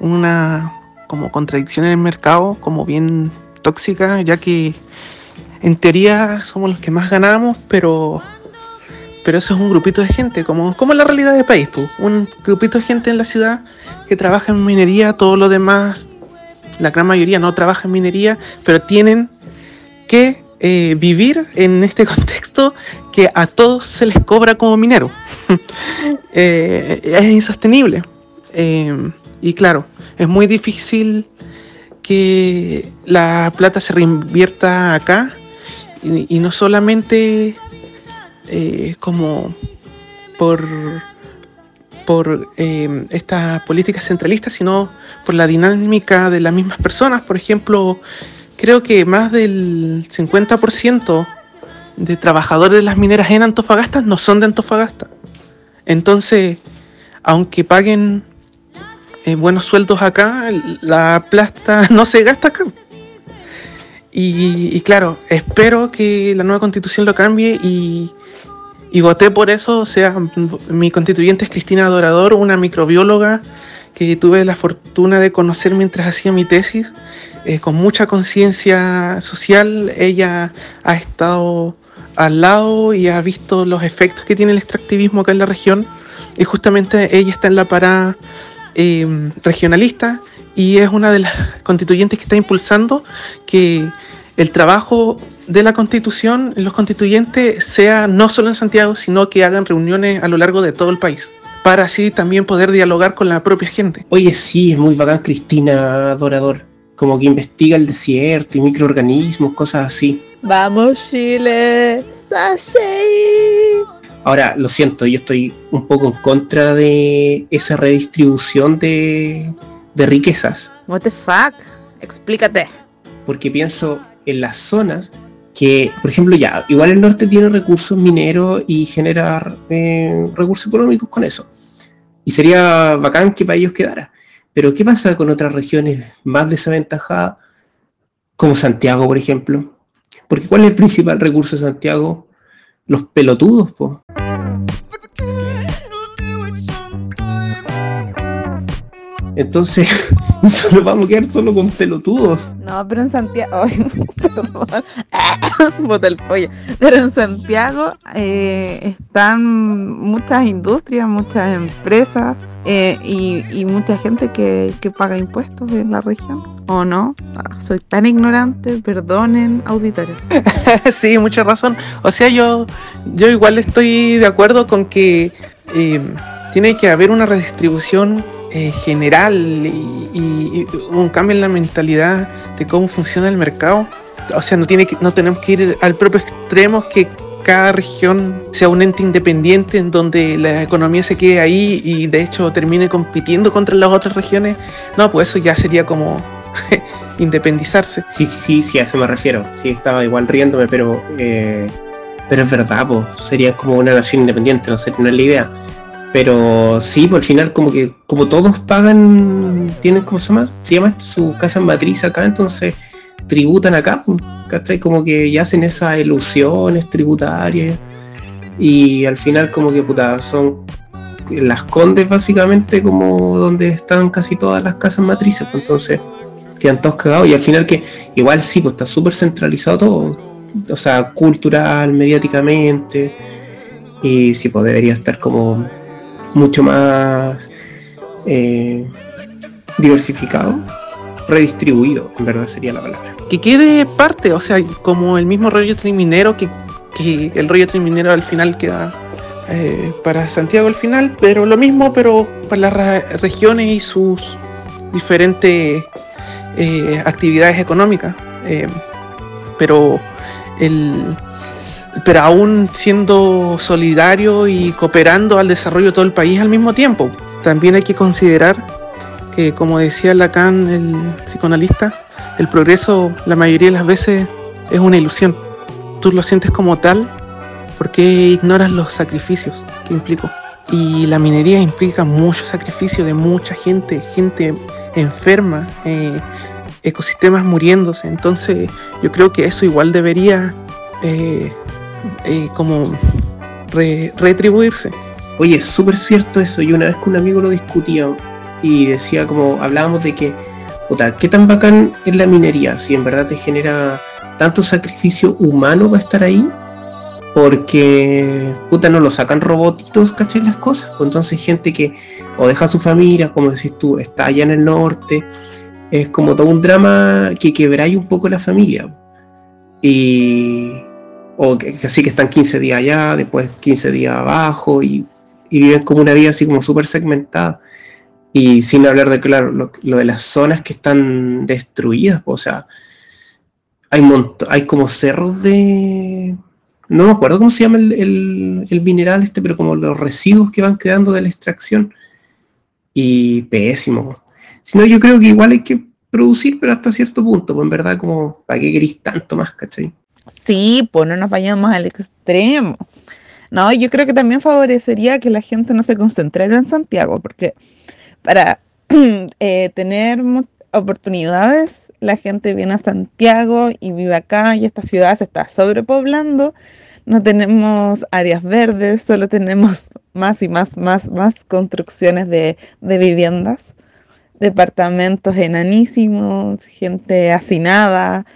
una como contradicción en el mercado, como bien tóxica, ya que en teoría somos los que más ganamos, pero pero eso es un grupito de gente, como, como la realidad del país, pues, un grupito de gente en la ciudad que trabaja en minería, todo lo demás, la gran mayoría no trabaja en minería, pero tienen que eh, vivir en este *laughs* contexto que a todos se les cobra como minero. *laughs* Eh, es insostenible. Eh, y claro, es muy difícil que la plata se reinvierta acá y no solamente eh, como por por eh, estas políticas centralistas, sino por la dinámica de las mismas personas. Por ejemplo, creo que más del 50% de trabajadores de las mineras en Antofagasta no son de Antofagasta. Entonces, aunque paguen eh, buenos sueldos acá, la plata *laughs* no se gasta acá. Y, y claro, espero que la nueva constitución lo cambie y, y voté por eso. O sea, mi constituyente es Cristina Dorador, una microbióloga que tuve la fortuna de conocer mientras hacía mi tesis, eh, con mucha conciencia social, ella ha estado al lado y ha visto los efectos que tiene el extractivismo acá en la región. Y justamente ella está en la parada eh, regionalista y es una de las constituyentes que está impulsando que el trabajo de la constitución, los constituyentes, sea no solo en Santiago, sino que hagan reuniones a lo largo de todo el país, para así también poder dialogar con la propia gente. Oye, sí, es muy bacán Cristina Adorador. Como que investiga el desierto y microorganismos, cosas así. Vamos, Chile. Sashay. Ahora, lo siento, yo estoy un poco en contra de esa redistribución de, de riquezas. What the fuck? Explícate. Porque pienso en las zonas que, por ejemplo, ya, igual el norte tiene recursos mineros y genera eh, recursos económicos con eso. Y sería bacán que para ellos quedara. Pero ¿qué pasa con otras regiones más desaventajadas, como Santiago, por ejemplo? Porque ¿cuál es el principal recurso de Santiago? Los pelotudos, po. Entonces, *laughs* solo vamos a quedar solo con pelotudos. No, pero en Santiago. *laughs* Ay. *laughs* Bota el pollo. Pero en Santiago eh, están muchas industrias, muchas empresas eh, y, y mucha gente que, que paga impuestos en la región. ¿O no? Ah, soy tan ignorante, perdonen, auditores. sí, mucha razón. O sea, yo, yo igual estoy de acuerdo con que eh, tiene que haber una redistribución eh, general y, un cambio en la mentalidad de cómo funciona el mercado. O sea, no, tiene que, no tenemos que ir al propio extremo que cada región sea un ente independiente en donde la economía se quede ahí y de hecho termine compitiendo contra las otras regiones. No, pues eso ya sería como *laughs* independizarse. Sí, sí, sí, sí, a eso me refiero. Sí, estaba igual riéndome, pero, eh, pero es verdad, pues, sería como una nación independiente, no sé, no es la idea. Pero sí, por al final como que como todos pagan, tienen, ¿cómo se llama? Se llama su casa matriz acá, entonces tributan acá, pues, ¿cachai? Como que ya hacen esas ilusiones tributarias y al final como que puta, son las condes básicamente como donde están casi todas las casas matrices, pues entonces quedan todos cagados y al final que igual sí, pues está súper centralizado todo, o sea, cultural, mediáticamente, y sí, pues debería estar como mucho más eh, diversificado, redistribuido, en verdad sería la palabra. que quede parte, o sea, como el mismo rollo minero, que, que el rollo minero al final queda eh, para Santiago al final, pero lo mismo, pero para las regiones y sus diferentes eh, actividades económicas. Pero el pero aún siendo solidario y cooperando al desarrollo de todo el país al mismo tiempo. También hay que considerar que, como decía Lacan, el psicoanalista, el progreso la mayoría de las veces es una ilusión. Tú lo sientes como tal porque ignoras los sacrificios que implicó. Y la minería implica mucho sacrificio de mucha gente, gente enferma, eh, ecosistemas muriéndose. Entonces yo creo que eso igual debería eh, eh, como re- retribuirse. Oye, es súper cierto eso. Yo una vez con un amigo lo discutía y decía como, hablábamos de que, puta, ¿qué tan bacán es la minería? Si en verdad te genera tanto sacrificio humano para estar ahí, porque, puta, no lo sacan robotitos, ¿cachai? Las cosas. Pues entonces gente que o deja a su familia, como decís tú, está allá en el norte, es como todo un drama que quebráis un poco la familia. Y, o que, que así que están 15 días allá, después 15 días abajo y, viven como una vida así como súper segmentada. Y sin hablar de, claro, lo, de las zonas que están destruidas, o sea, hay, hay como cerros de... No me acuerdo cómo se llama el, el- mineral este, pero como los residuos que van quedando de la extracción. Y pésimo. Si no, yo creo que igual hay que producir, pero hasta cierto punto, pues en verdad como, ¿para qué queréis tanto más, cachai? Sí, pues no nos vayamos al extremo. No, yo creo que también favorecería que la gente no se concentrara en Santiago, porque para *clears throat* eh, tener oportunidades, la gente viene a Santiago y vive acá y esta ciudad se está sobrepoblando. No tenemos áreas verdes, solo tenemos más y más, más, más construcciones de, de viviendas. departamentos enanísimos, gente hacinada.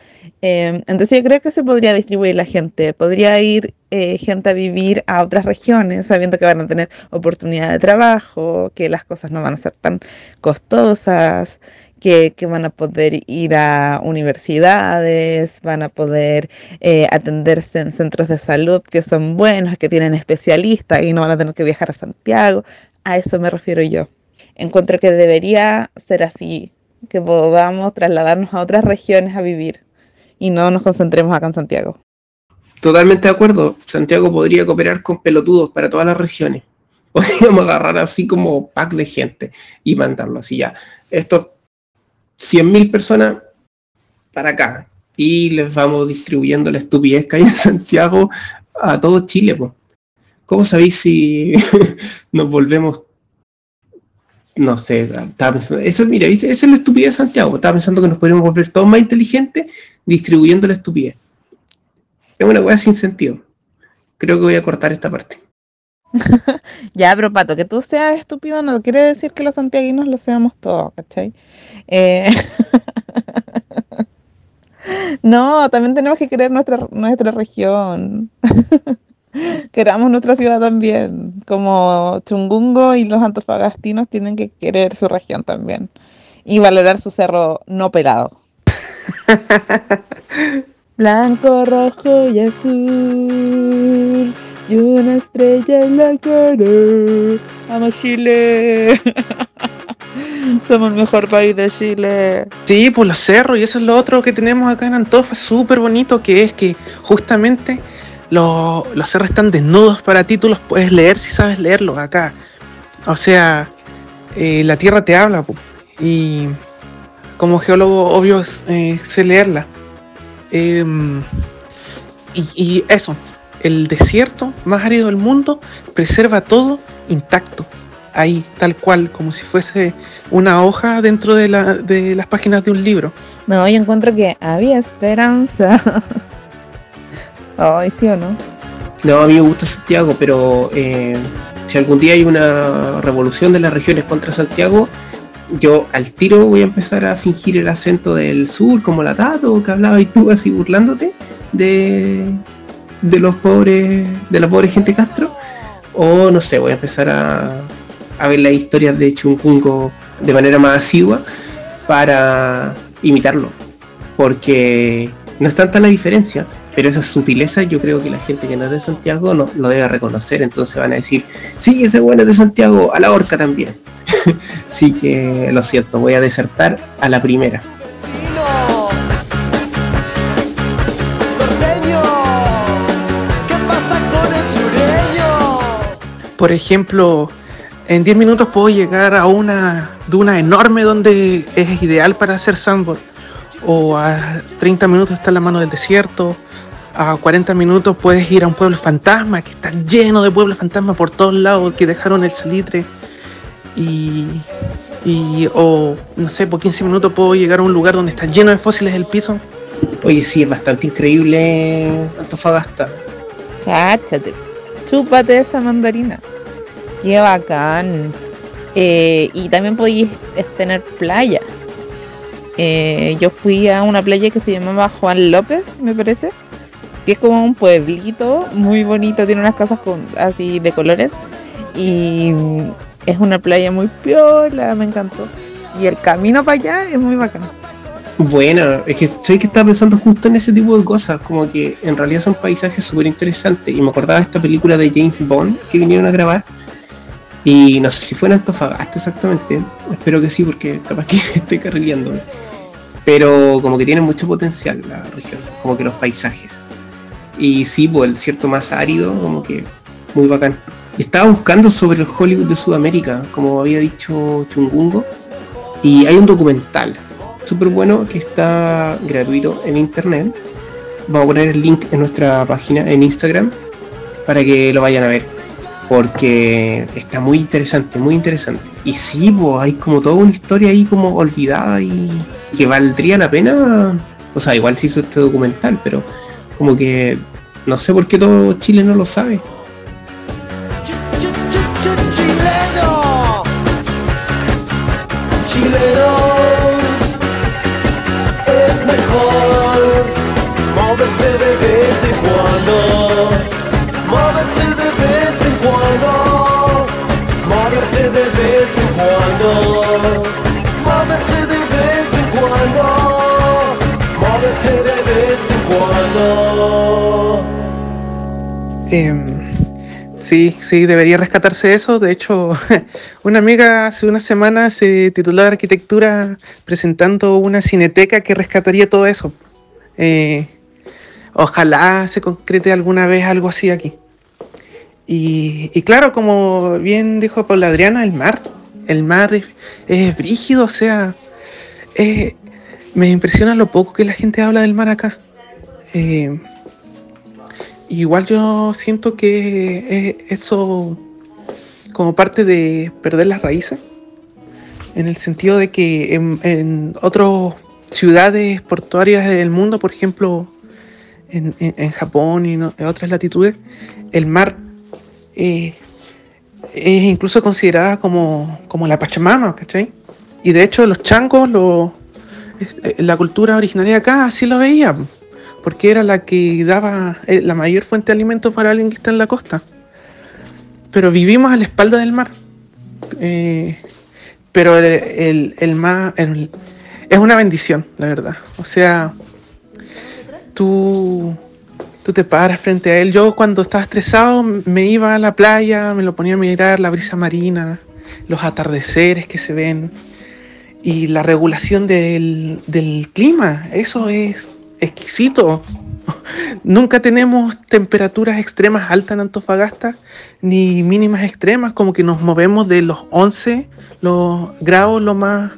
Eh, entonces yo creo que se podría distribuir la gente, podría ir eh, gente a vivir a otras regiones sabiendo que van a tener oportunidad de trabajo, que las cosas no van a ser tan costosas, que, que van a poder ir a universidades, van a poder eh, atenderse en centros de salud que son buenos, que tienen especialistas y no van a tener que viajar a Santiago. A eso me refiero yo. Encuentro que debería ser así, que podamos trasladarnos a otras regiones a vivir y no nos concentremos acá en Santiago. Totalmente de acuerdo. Santiago podría cooperar con pelotudos para todas las regiones. *laughs* Podríamos agarrar así como pack de gente y mandarlo así ya. Estos 100.000 personas para acá. Y les vamos distribuyendo la estupidez que hay en Santiago a todo Chile. po. ¿Cómo sabéis si *laughs* nos volvemos no sé, estaba pensando, eso, mira, esa es la estupidez de Santiago. Estaba pensando que nos podríamos volver todos más inteligentes distribuyendo la estupidez. Es una weá sin sentido. Creo que voy a cortar esta parte. *laughs* Ya, pero Pato, que tú seas estúpido no quiere decir que los santiaguinos lo seamos todos, ¿cachai? Eh, *laughs* No, también tenemos que querer nuestra, nuestra región. *laughs* *laughs* Queramos nuestra ciudad también. Como Chungungo y los antofagastinos tienen que querer su región también. Y valorar su cerro no pelado. *laughs* Blanco, rojo y azul. Y una estrella en la cara. Vamos Chile. *laughs* Somos el mejor país de Chile. Sí, pues los cerros, y eso es lo otro que tenemos acá en Antofa, súper bonito, que es que justamente los, los están desnudos para ti, tú los puedes leer si sabes leerlos acá. O sea, eh, la tierra te habla, y como geólogo, obvio, eh, sé leerla. Em, y, y eso, el desierto más árido del mundo preserva todo intacto ahí, tal cual, como si fuese una hoja dentro de, la, de las páginas de un libro. No, yo encuentro que había esperanza. *laughs* Ay, sí o no. No, a mí me gusta Santiago, pero eh, si algún día hay una revolución de las regiones contra Santiago, yo al tiro voy a empezar a fingir el acento del sur, como la Tato, que hablaba y tú así burlándote de, de los pobres, de la pobre gente Castro. O no sé, voy a empezar a, a ver las historias de Chungungo de manera más asidua para imitarlo. Porque no es tanta la diferencia, pero esa sutileza yo creo que la gente que no es de Santiago no lo debe reconocer. Entonces van a decir, sí, ese bueno es de Santiago, a la horca también. *laughs* Así que lo siento, voy a desertar a la primera. Norteño, ¿qué pasa con el sureño? Por ejemplo, en 10 minutos puedo llegar a una duna enorme donde es ideal para hacer sandboard. O a 30 minutos está la mano del desierto. A 40 minutos puedes ir a un pueblo fantasma que está lleno de pueblos fantasmas por todos lados que dejaron el salitre. Y, y o no sé, por 15 minutos puedo llegar a un lugar donde está lleno de fósiles el piso. Oye, sí, es bastante increíble Antofagasta. Cáchate. Chúpate esa mandarina. Qué bacán. Eh, y también podéis tener playa. Eh, yo fui a una playa que se llamaba Juan López, me parece. Que es como un pueblito muy bonito, tiene unas casas así de colores. Y es una playa muy piola, me encantó. Y el camino para allá es muy bacán. Bueno, es que sé que estaba pensando justo en ese tipo de cosas, como que en realidad son paisajes súper interesantes. Y me acordaba de esta película de James Bond que vinieron a grabar. Y no sé si fue en Antofagasta exactamente. Espero que sí, porque capaz que *laughs* estoy carrileándome. Pero como que tiene mucho potencial la región, como que los paisajes. Y sí, pues el desierto más árido, como que muy bacán. Estaba buscando sobre el Hollywood de Sudamérica, como había dicho Chungungo. Y hay un documental súper bueno que está gratuito en internet. Vamos a poner el link en nuestra página en Instagram para que lo vayan a ver. Porque está muy interesante, muy interesante. Y sí, pues hay como toda una historia ahí como olvidada y que valdría la pena. O sea, igual se hizo este documental, pero como que no sé por qué todo Chile no lo sabe. Em, sí, sí, debería rescatarse eso. De hecho, *laughs* una amiga hace unas semanas se tituló arquitectura presentando una cineteca que rescataría todo eso. Eh, ojalá se concrete alguna vez algo así aquí. Y, y claro, como bien dijo Paula Adriana, el mar. El mar es, es brígido, o sea, eh, me impresiona lo poco que la gente habla del mar acá. Eh, igual yo siento que es eso como parte de perder las raíces, en el sentido de que en, en otras ciudades portuarias del mundo, por ejemplo, en, en- Japón y otras latitudes, el mar eh, es incluso considerada como, como la Pachamama, ¿cachai? Y de hecho los changos, los- eh, la cultura originaria acá así lo veía, porque era la que daba eh, la mayor fuente de alimento para alguien que está en la costa. Pero vivimos a la espalda del mar. Eh, pero el, el- mar es una bendición, la verdad. O sea, tú, tú te paras frente a él. Yo cuando estaba estresado me iba a la playa, me lo ponía a mirar, la brisa marina, los atardeceres que se ven y la regulación del, del clima. Eso es exquisito. Nunca tenemos temperaturas extremas altas en Antofagasta, ni mínimas extremas, como que nos movemos de los 11 los grados lo más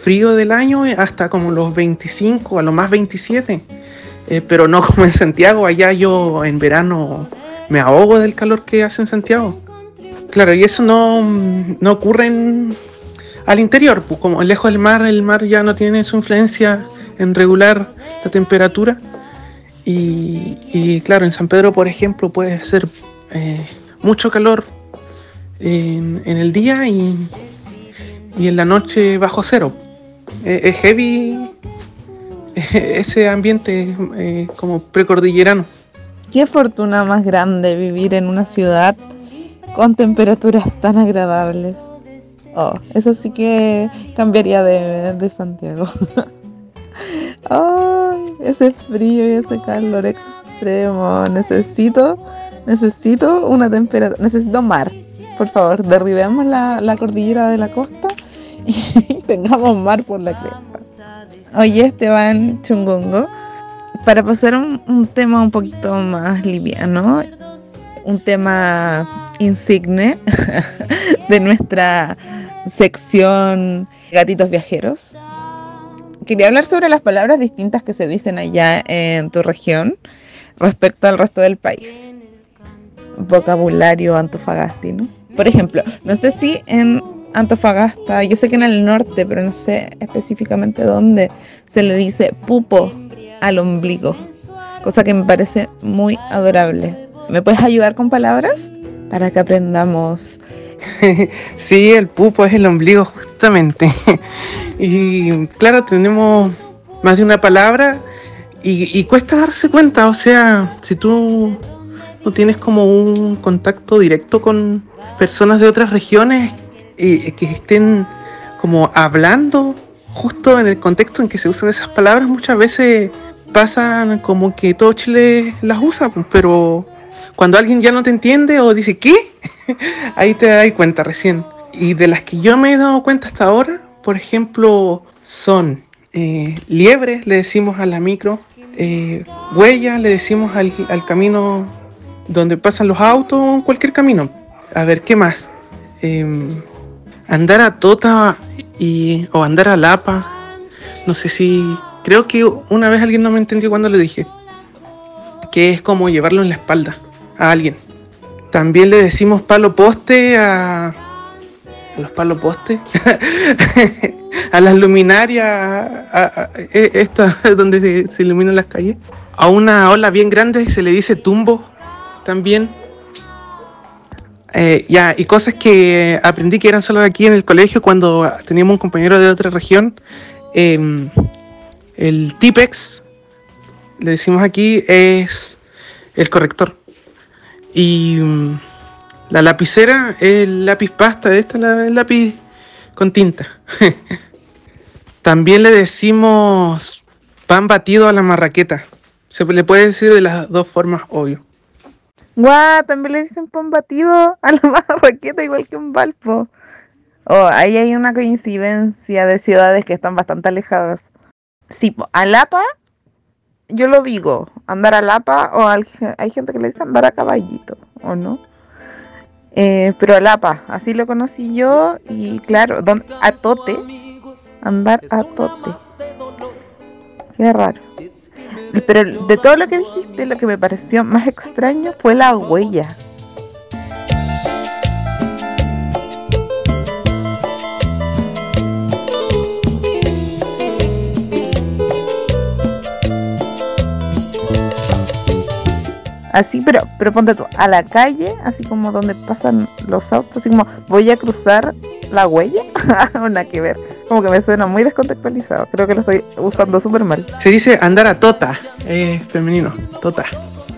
frío del año hasta como los 25, a lo más 27. Eh, pero no *laughs* como en Santiago, allá yo en verano me ahogo del calor que hace en Santiago. Claro, y eso no, no ocurre en- al interior, pues como lejos del mar, el mar ya no tiene su influencia en regular la temperatura. Y, y claro, en San Pedro, por ejemplo, puede hacer eh, mucho calor en, en el día y, y en la noche bajo cero. Eh, es heavy *laughs* ese ambiente eh, como precordillerano. Qué fortuna más grande vivir en una ciudad con temperaturas tan agradables. Oh, eso sí que cambiaría de, de Santiago. *laughs* Ay, ese frío y ese calor extremo. Necesito, necesito una temperatura, necesito mar. Por favor, derribemos la, la cordillera de la costa y *laughs* tengamos mar por la cresta. Oye, Esteban Chungongo, para pasar un, un tema un poquito más liviano, un tema insigne *laughs* de nuestra sección Gatitos Viajeros. Quería hablar sobre las palabras distintas que se dicen allá en tu región respecto al resto del país. Vocabulario antofagastino. Por ejemplo, no sé si en Antofagasta, yo sé que en el norte, pero no sé específicamente dónde, se le dice pupo al ombligo, cosa que me parece muy adorable. ¿Me puedes ayudar con palabras para que aprendamos? *laughs* sí, el pupo es el ombligo, justamente. *laughs* y claro, tenemos más de una palabra y, cuesta darse cuenta, o sea, si tú no tienes como un contacto directo con personas de otras regiones eh, que estén como hablando justo en el contexto en que se usan esas palabras, muchas veces pasan como que todo Chile las usa, pero cuando alguien ya no te entiende o dice ¿qué? *laughs* ahí te das cuenta recién. Y de las que yo me he dado cuenta hasta ahora, por ejemplo, son eh, liebre, le decimos a la micro, eh, huella, le decimos al, al camino donde pasan los autos, cualquier camino. A ver, ¿qué más? Em, andar a Tota y, o andar a Lapa. No sé si. Creo que una vez alguien no me entendió cuando le dije. Que es como llevarlo en la espalda a alguien. También le decimos palo poste a. a los palos postes. *laughs* a las luminarias. A, e- *laughs* donde se- se iluminan las calles. A una ola bien grande se le dice tumbo también. Eh, ya, y cosas que aprendí que eran solo aquí en el colegio cuando teníamos un compañero de otra región. em, el Tipex, le decimos aquí, es el corrector. Y mm, la lapicera es el lápiz pasta, esta es la- el lápiz con tinta. *laughs* También le decimos Pan batido a la marraqueta. Se le puede decir de las dos formas, obvio. Guau, también le dicen pan batido a la *laughs* marraqueta igual que en Valpo. Oh, ahí hay una coincidencia de ciudades que están bastante alejadas. Sí, po, a Lapa, yo lo digo, andar a Lapa, o al- hay gente que le dice andar a caballito, ¿o no? Eh, pero a Lapa, así lo conocí yo, y claro, don- a Tote, andar a Tote. Qué raro. Pero de todo lo que dijiste, lo que me pareció más extraño fue la huella. Así, pero, pero ponte tú, a la calle, así como donde pasan los autos, así como voy a cruzar la huella, *laughs* nada que ver. Como que me suena muy descontextualizado. Creo que lo estoy usando súper mal. Se dice andar a tota, eh, femenino, tota.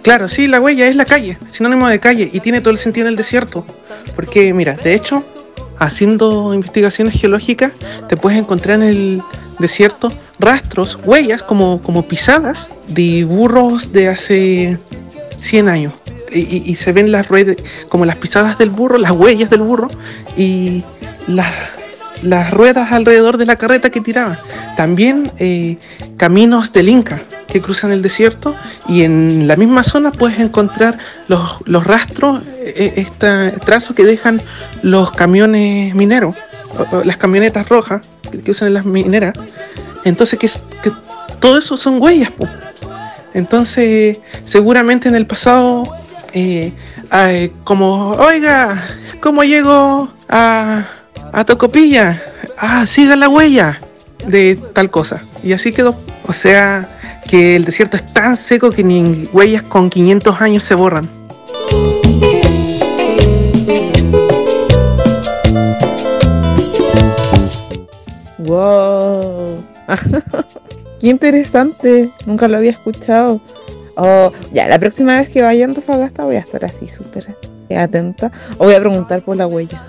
Claro, sí, la huella es la calle, sinónimo de calle, y tiene todo el sentido del desierto. Porque, mira, de hecho, haciendo investigaciones geológicas, te puedes encontrar en el desierto rastros, huellas, como, como pisadas de burros de hace 100 años. Y, se ven las ruedas, como las pisadas del burro, las huellas del burro, y las, las ruedas alrededor de la carreta que tiraban. También eh, caminos del Inca que cruzan el desierto y en la misma zona puedes encontrar los, los rastros, eh, este trazo que dejan los camiones mineros, o- las camionetas rojas que, usan en las mineras. Entonces, que, todo eso son huellas. Entonces, seguramente en el pasado, eh, como, oiga, ¿cómo llego a, a Tocopilla? Ah, siga la huella de tal cosa. Y así quedó. O sea, que el desierto es tan seco que ni huellas con 500 años se borran. ¡Wow! *laughs* ¡Qué interesante! Nunca lo había escuchado. Oh, ya, la próxima vez que vaya a Antofagasta voy a estar así súper atenta. O voy a preguntar por la huella.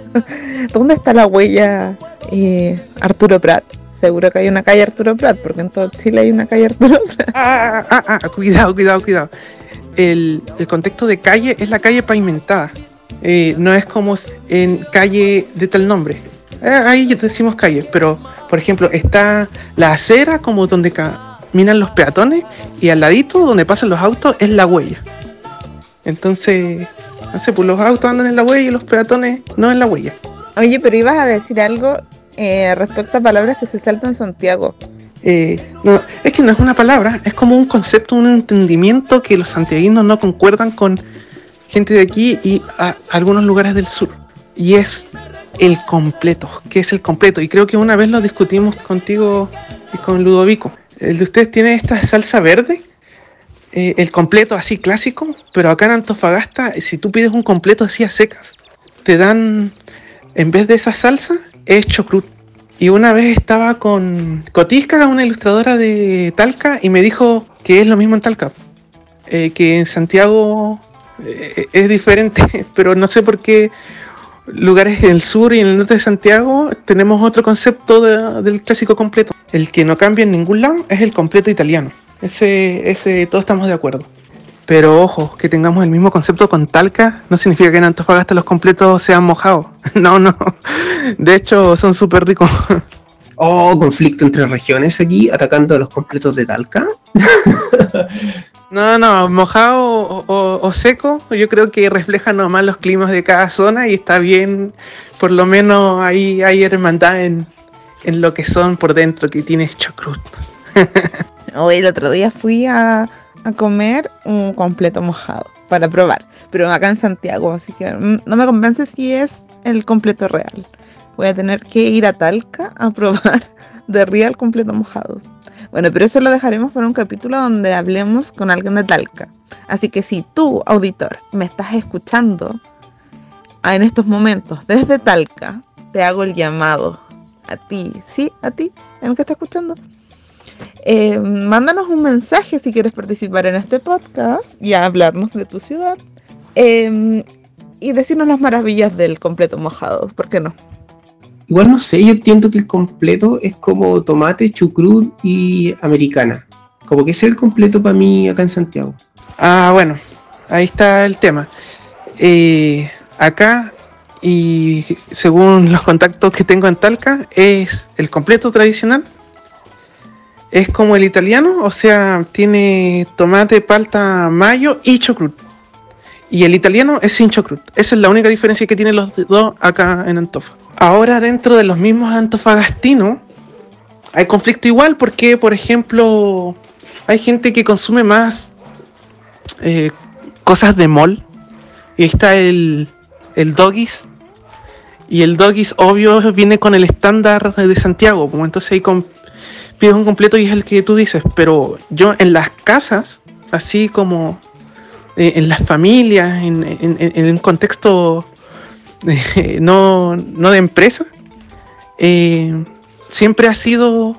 *laughs* ¿Dónde está la huella eh, Arturo Prat? Seguro que hay una calle Arturo Prat, porque en todo Chile hay una calle Arturo Prat. *laughs* Ah, ah, ah, ah, cuidado, cuidado, cuidado. El, el contexto de calle es la calle pavimentada. Eh, no es como en calle de tal nombre. Eh, ahí decimos calle, pero por ejemplo está la acera como donde caminan los peatones y al ladito donde pasan los autos es la huella. Entonces, no sé, pues los autos andan en la huella y los peatones no en la huella. Oye, pero ibas a decir algo eh, respecto a palabras que se saltan en Santiago. Eh, no, es que no es una palabra, es como un concepto, un entendimiento que los santiaguinos no concuerdan con gente de aquí y a, algunos lugares del sur. Y es el completo. ¿Qué es el completo? Y creo que una vez lo discutimos contigo y con Ludovico. El de ustedes tiene esta salsa verde, eh, el completo así clásico, pero acá en Antofagasta, si tú pides un completo así a secas, te dan, en vez de esa salsa, es chocrut. Y una vez estaba con Cotisca, una ilustradora de Talca, y me dijo que es lo mismo en Talca. Eh, que en Santiago eh, es diferente, *laughs* pero no sé por qué lugares del sur y en el norte de Santiago tenemos otro concepto de- del clásico completo. El que no cambia en ningún lado es el completo italiano. Ese, ese, todos estamos de acuerdo. Pero ojo, que tengamos el mismo concepto con Talca no significa que en Antofagasta los completos sean mojados. *laughs* No, no. De hecho, son súper ricos. Oh, conflicto entre regiones aquí, atacando a los completos de Talca. *laughs* No, no, mojado o, o- o seco, yo creo que refleja nomás los climas de cada zona y está bien, por lo menos ahí hay hermandad en, en lo que son por dentro, que tiene chocrut. *laughs* Hoy el otro día fui a, a comer un completo mojado para probar, pero acá en Santiago, así que mm, no me convence si es el completo real. Voy a tener que ir a Talca a probar *laughs* de real completo mojado. Bueno, pero eso lo dejaremos para un capítulo donde hablemos con alguien de Talca. Así que si tú, auditor, me estás escuchando ah, en estos momentos desde Talca, te hago el llamado a ti, ¿sí? A ti, en el que está escuchando. Eh, mándanos un mensaje si quieres participar en este podcast y hablarnos de tu ciudad. Eh, y decirnos las maravillas del completo mojado, ¿por qué no? Igual no sé, yo entiendo que el completo es como tomate, chucrut y americana. Como que ese es el completo para mí acá en Santiago. Ah, bueno, ahí está el tema. Eh, acá, y según los contactos que tengo en Talca, es el completo tradicional. Es como el italiano, o sea, tiene tomate, palta, mayo y chucrut. Y el italiano es sin chucrut. Esa es la única diferencia que tienen los dos acá en Antofa. Ahora, dentro de los mismos antofagastinos, hay conflicto igual porque, por ejemplo, hay gente que consume más eh, cosas de mall. Y está el, el doggies. Y el doggies, obvio, viene con el estándar de Santiago. Como entonces ahí pides un completo y es el que tú dices. Pero yo en las casas, así como eh, en las familias, en- en- en un contexto *laughs* no, no de empresa, eh, siempre ha sido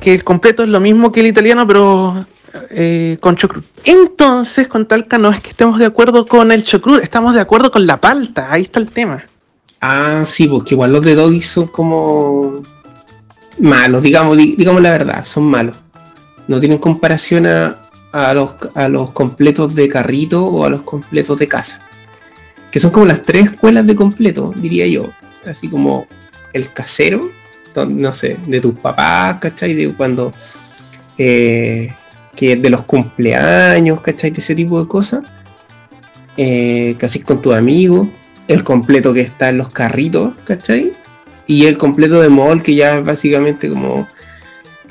que el completo es lo mismo que el italiano, pero eh, con chocrut. Entonces, con Talca no es que estemos de acuerdo con el chocrut, estamos de acuerdo con la palta, ahí está el tema. Ah, sí, porque igual los de doggy son como malos, digamos, di- digamos la verdad, son malos. No tienen comparación a, a los, a los completos de carrito o a los completos de casa. Que son como las tres escuelas de completo, diría yo. Así como el casero, no sé, de tus papás, ¿cachai? De cuando... eh, que de los cumpleaños, ¿cachai? De ese tipo de cosas. Eh, casi con tus amigos. El completo que está en los carritos, ¿cachai? Y el completo de mall que ya es básicamente como,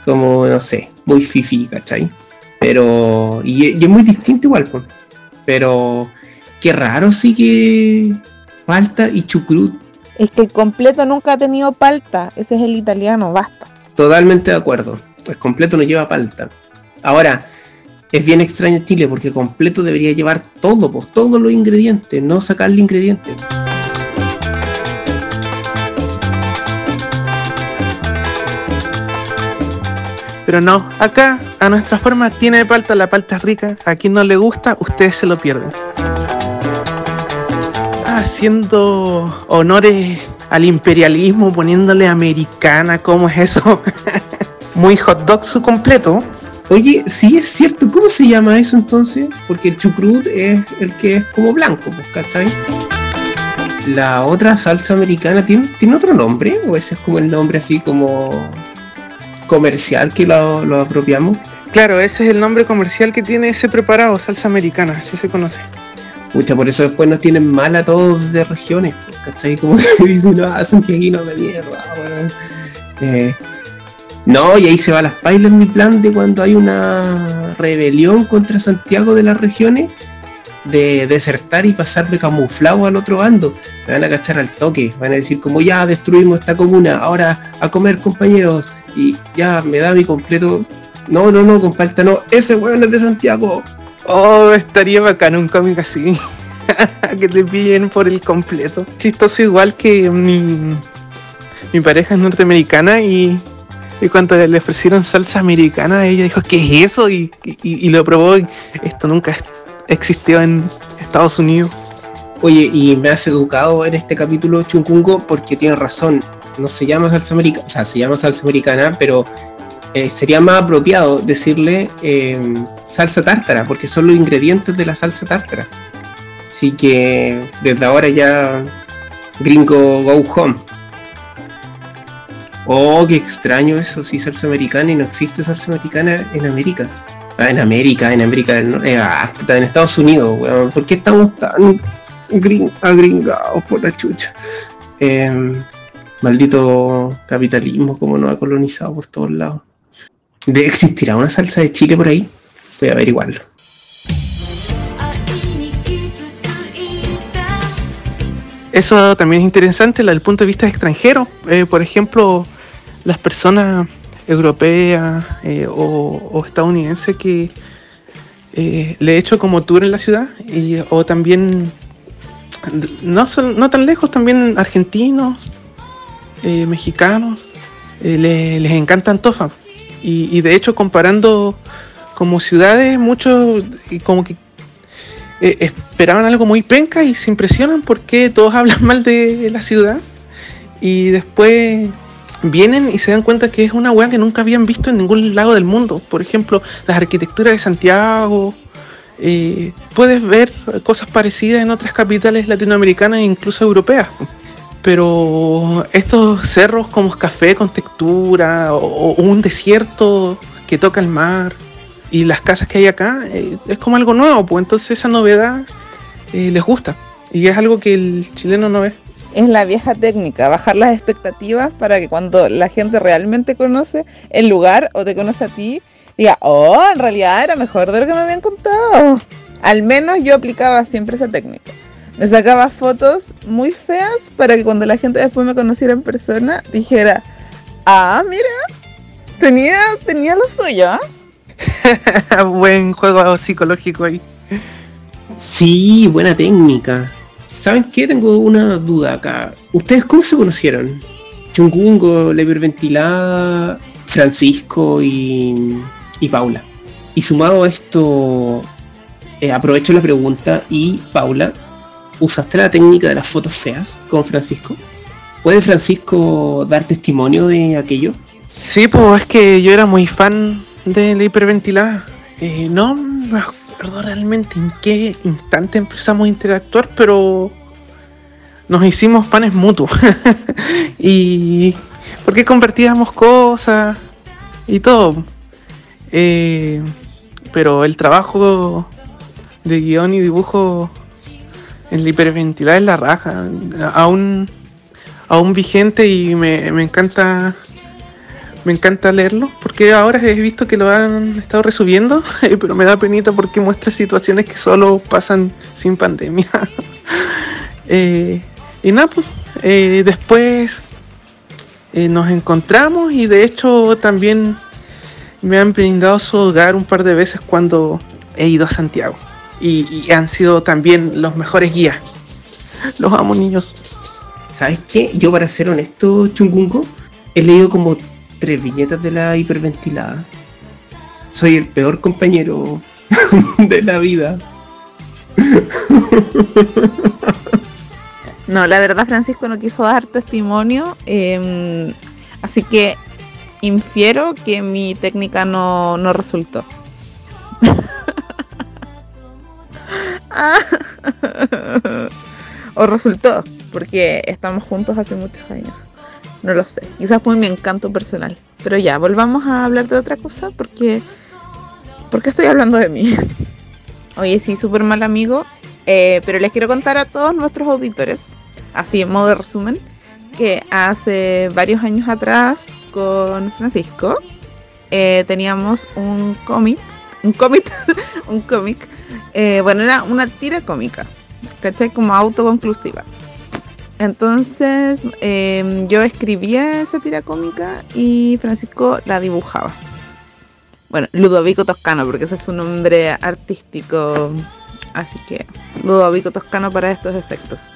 como no sé, muy fifi, ¿cachai? Pero, y, y es muy distinto igual, pues. Pero, qué raro sí que falta y chucrut. Es que el completo nunca ha tenido palta. Ese es el italiano, basta. Totalmente de acuerdo. El completo no lleva palta. Ahora, es bien extraño en Chile porque completo debería llevar todo, pues, todos los ingredientes, no sacarle ingredientes. Pero no, acá a nuestra forma tiene palta, la palta es rica, a quien no le gusta, ustedes se lo pierden. Haciendo honores al imperialismo, poniéndole americana, ¿cómo es eso? *laughs* Muy hot dog su completo. Oye, sí es cierto, ¿cómo se llama eso entonces? Porque el chucrut es el que es como blanco, pues, ¿cachai? La otra salsa americana tiene, tiene otro nombre, o ese es como el nombre así como comercial que lo, lo apropiamos. Claro, ese es el nombre comercial que tiene ese preparado, salsa americana, así se conoce. Pucha, por eso después nos tienen mal a todos de regiones, pues, ¿cachai? Como que *laughs* dicen, no, santiaguinos de mierda, weón. Eh, no, y ahí se va las pailas mi plan de cuando hay una rebelión contra Santiago de las regiones, de desertar y pasar de camuflado al otro bando. Me van a cachar al toque, van a decir como ya destruimos esta comuna, ahora a comer compañeros, y ya me da mi completo. No, no, no, comparta, no, ese weón es de Santiago. Oh, estaría bacán un cómic así. *laughs* que te pillen por el completo. Chistoso igual que mi, mi pareja es norteamericana y, y cuando le ofrecieron salsa americana, ella dijo, ¿qué es eso? Y, y- y lo probó y esto nunca existió en Estados Unidos. Oye, y me has educado en este capítulo Chunkungo porque tienes razón. No se llama salsa americana, o sea, se llama salsa americana, pero eh, sería más apropiado decirle eh, salsa tártara, porque son los ingredientes de la salsa tártara. Así que desde ahora ya gringo go home. Oh, qué extraño eso, sí, salsa americana y no existe salsa americana en América. Ah, en América, en América del Norte, eh, ah, en Estados Unidos, weón. ¿Por qué estamos tan gring- agringados por la chucha? Eh, maldito capitalismo, como nos ha colonizado por todos lados. ¿De ¿Existirá una salsa de Chile por ahí? Voy a averiguarlo. Eso también es interesante desde el punto de vista extranjero. Eh, por ejemplo, las personas europeas eh, o, estadounidenses que eh, le he hecho como tour en la ciudad y, o también no, no tan lejos, también argentinos, mexicanos, le- les encanta Antofa. Y, de hecho comparando como ciudades, muchos como que eh, esperaban algo muy penca y se impresionan porque todos *laughs* hablan mal de la ciudad y después vienen y se dan cuenta que es una weá que nunca habían visto en ningún lado del mundo. Por ejemplo, las arquitecturas de Santiago. eh, puedes ver cosas parecidas en otras capitales latinoamericanas e incluso europeas. Pero estos cerros como café con textura o, un desierto que toca el mar y las casas que hay acá eh, es como algo nuevo, pues entonces esa novedad eh, les gusta y es algo que el chileno no ve. Es la vieja técnica, bajar las expectativas para que cuando la gente realmente conoce el lugar o te conoce a ti, diga, oh, en realidad era mejor de lo que me habían contado. Al menos yo aplicaba siempre esa técnica. Me sacaba fotos muy feas para que cuando la gente después me conociera en persona dijera, ah, mira, tenía, tenía lo suyo, ¿ah? *laughs* Buen juego psicológico ahí. Sí, buena técnica. ¿Saben qué? Tengo una duda acá. ¿Ustedes cómo se conocieron? Chungungo, la hiperventilada, Francisco y, y Paula. Y sumado a esto, eh, aprovecho la pregunta y Paula, ¿usaste la técnica de las fotos feas con Francisco? ¿Puede Francisco dar testimonio de aquello? Sí, pues es que yo era muy fan de la hiperventilada. Eh, no me acuerdo realmente en qué instante empezamos a interactuar, pero nos hicimos fans mutuos. *laughs* y porque compartíamos cosas y todo. Eh, pero el trabajo de guion y dibujo en la hiperventilada es la raja. Aún, aún vigente y me, me encanta me encanta leerlo porque ahora he visto que lo han estado resubiendo, *laughs* pero me da penita porque muestra situaciones que solo pasan sin pandemia. *laughs* Eh, y nada, pues eh, después eh, nos encontramos y de hecho también me han brindado su hogar un par de veces cuando he ido a Santiago y, y han sido también los mejores guías. Los amo niños. ¿Sabes qué? Yo para ser honesto, Chungungo, he leído como tres viñetas de la hiperventilada. Soy el peor compañero *laughs* de la vida. No, la verdad Francisco no quiso dar testimonio, eh, así que infiero que mi técnica no, no resultó. *laughs* *laughs* o resultó, porque estamos juntos hace muchos años. No lo sé. Quizás fue mi encanto personal. Pero ya, volvamos a hablar de otra cosa porque. porque estoy hablando de mí. *laughs* Oye, sí, súper mal amigo. eh, pero les quiero contar a todos nuestros auditores, así en modo de resumen, que hace varios años atrás con Francisco eh, teníamos un cómic. Un cómic. *laughs* un cómic. Eh, bueno, era una tira cómica. ¿Cachai? Como autoconclusiva. Entonces eh, yo escribía esa tira cómica y Francisco la dibujaba. Bueno, Ludovico Toscano, porque ese es su nombre artístico. Así que Ludovico Toscano para estos efectos.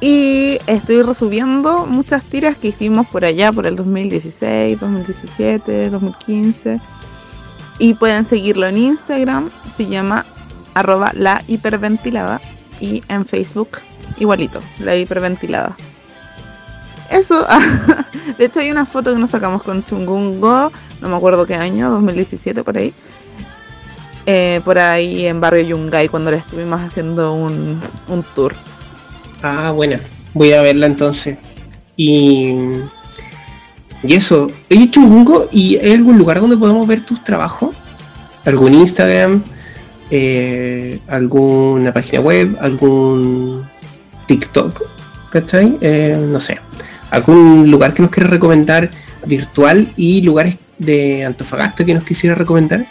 Y estoy resubiendo muchas tiras que hicimos por allá, por el 2016, 2017, 2015. Y pueden seguirlo en Instagram, se llama arroba la hiperventilada. Y en Facebook igualito, la hiperventilada. Eso, *laughs* de hecho hay una foto que nos sacamos con Chungungo, no me acuerdo qué año, 2017 por ahí. Eh, por ahí en Barrio Yungay cuando le estuvimos haciendo un, un tour. Ah, buena. Voy a verla entonces. Y. Y eso. Oye, Chungungo, ¿y hay algún lugar donde podamos ver tus trabajos? ¿Algún Instagram? Eh, ¿Alguna página web? ¿Algún TikTok? ¿Cachai? Eh, no sé. ¿Algún lugar que nos quiera recomendar virtual y lugares de Antofagasta que nos quisiera recomendar?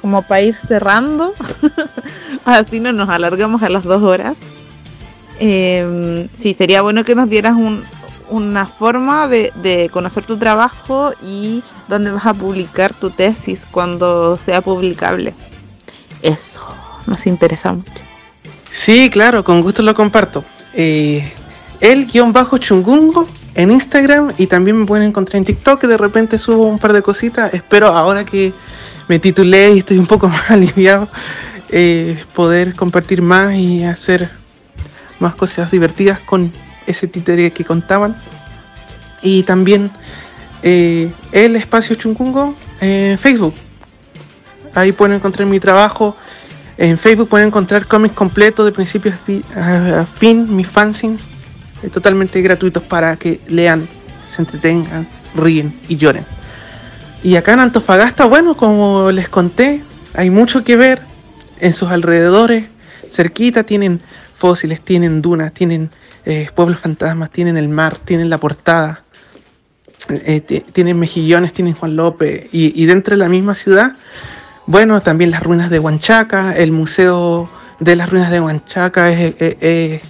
Como para ir cerrando, *laughs* así no nos alargamos a las dos horas. Eh, sí, sería bueno que nos dieras un, una forma de, de conocer tu trabajo y dónde vas a publicar tu tesis cuando sea publicable. Eso nos interesa mucho. Sí, claro, con gusto lo comparto. Eh, el guion bajo chungungo en Instagram y también me pueden encontrar en TikTok que de repente subo un par de cositas. Espero ahora que me titulé y estoy un poco *laughs* más aliviado eh, poder compartir más y hacer más cosas divertidas con ese títere que contaban. Y también eh, el espacio Chungungo en Facebook. Ahí pueden encontrar mi trabajo. En Facebook pueden encontrar cómics completos de principio a fi- a a fin, mis fanzines, eh, totalmente gratuitos para que lean, se entretengan, ríen y lloren. Y acá en Antofagasta, bueno, como les conté, hay mucho que ver en sus alrededores. Cerquita tienen fósiles, tienen dunas, tienen eh, pueblos fantasmas, tienen el mar, tienen la portada, eh, ti- tienen mejillones, tienen Juan López. Y, dentro de la misma ciudad, bueno, también las ruinas de Huanchaca, el museo de las ruinas de Huanchaca es,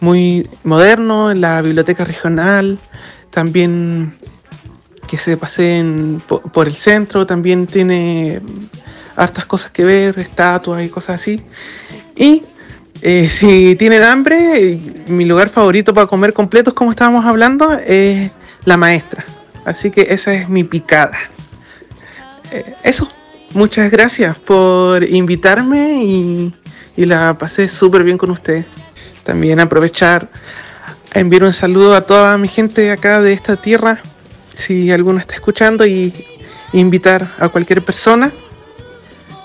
muy moderno, la biblioteca regional, también que se paseen po- por el centro, también tiene hartas cosas que ver, estatuas y cosas así. Y eh, si tienen hambre, mi lugar favorito para comer completos, como estábamos hablando, es la maestra. Así que esa es mi picada. Eh, eso, muchas gracias por invitarme y, y la pasé súper bien con ustedes. También aprovechar a enviar un saludo a toda mi gente acá de esta tierra, si alguno está escuchando, y invitar a cualquier persona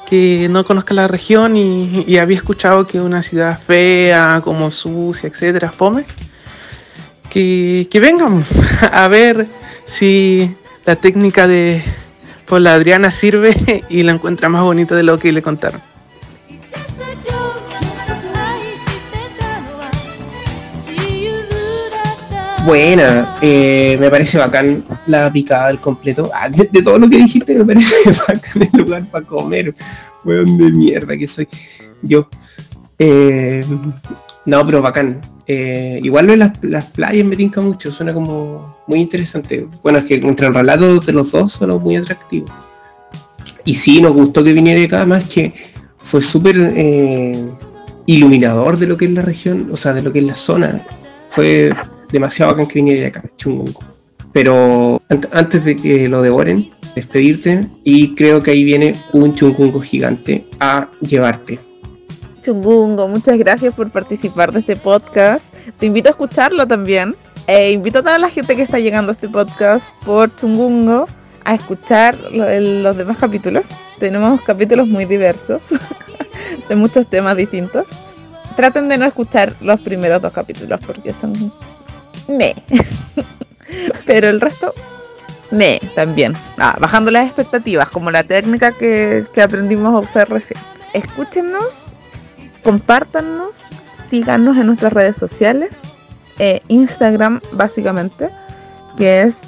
que no conozca la región y, había escuchado que una ciudad fea, como sucia, etcétera, fome, que, que vengan *laughs* a ver si la técnica de por la Adriana sirve *laughs* y la encuentra más bonita de lo que le contaron. Buena, eh, me parece bacán la picada del completo. Ah, de, todo lo que dijiste, me parece *laughs* bacán el lugar para comer. Weón de mierda que soy yo. Eh, no, pero bacán. Eh, igual lo las, las playas me tinca mucho, suena como muy interesante. Bueno, es que entre el relato de los dos suena muy atractivo. Y sí, nos gustó que viniera acá, más que fue súper iluminador de lo que es la región, o sea, de lo que es la zona. Fue demasiado bacán de acá, chungungo. Pero an- antes de que lo devoren, despedirte y creo que ahí viene un chungungo gigante a llevarte. Chungungo, muchas gracias por participar de este podcast. Te invito a escucharlo también. E invito a toda la gente que está llegando a este podcast por Chungungo a escuchar los demás capítulos. Tenemos capítulos muy diversos, *laughs* de muchos temas distintos. Traten de no escuchar los primeros dos capítulos porque son me. *laughs* Pero el resto, me también. Ah, bajando las expectativas, como la técnica que, que aprendimos a usar recién. Escúchenos compártanos, síganos en nuestras redes sociales, eh, Instagram básicamente, que es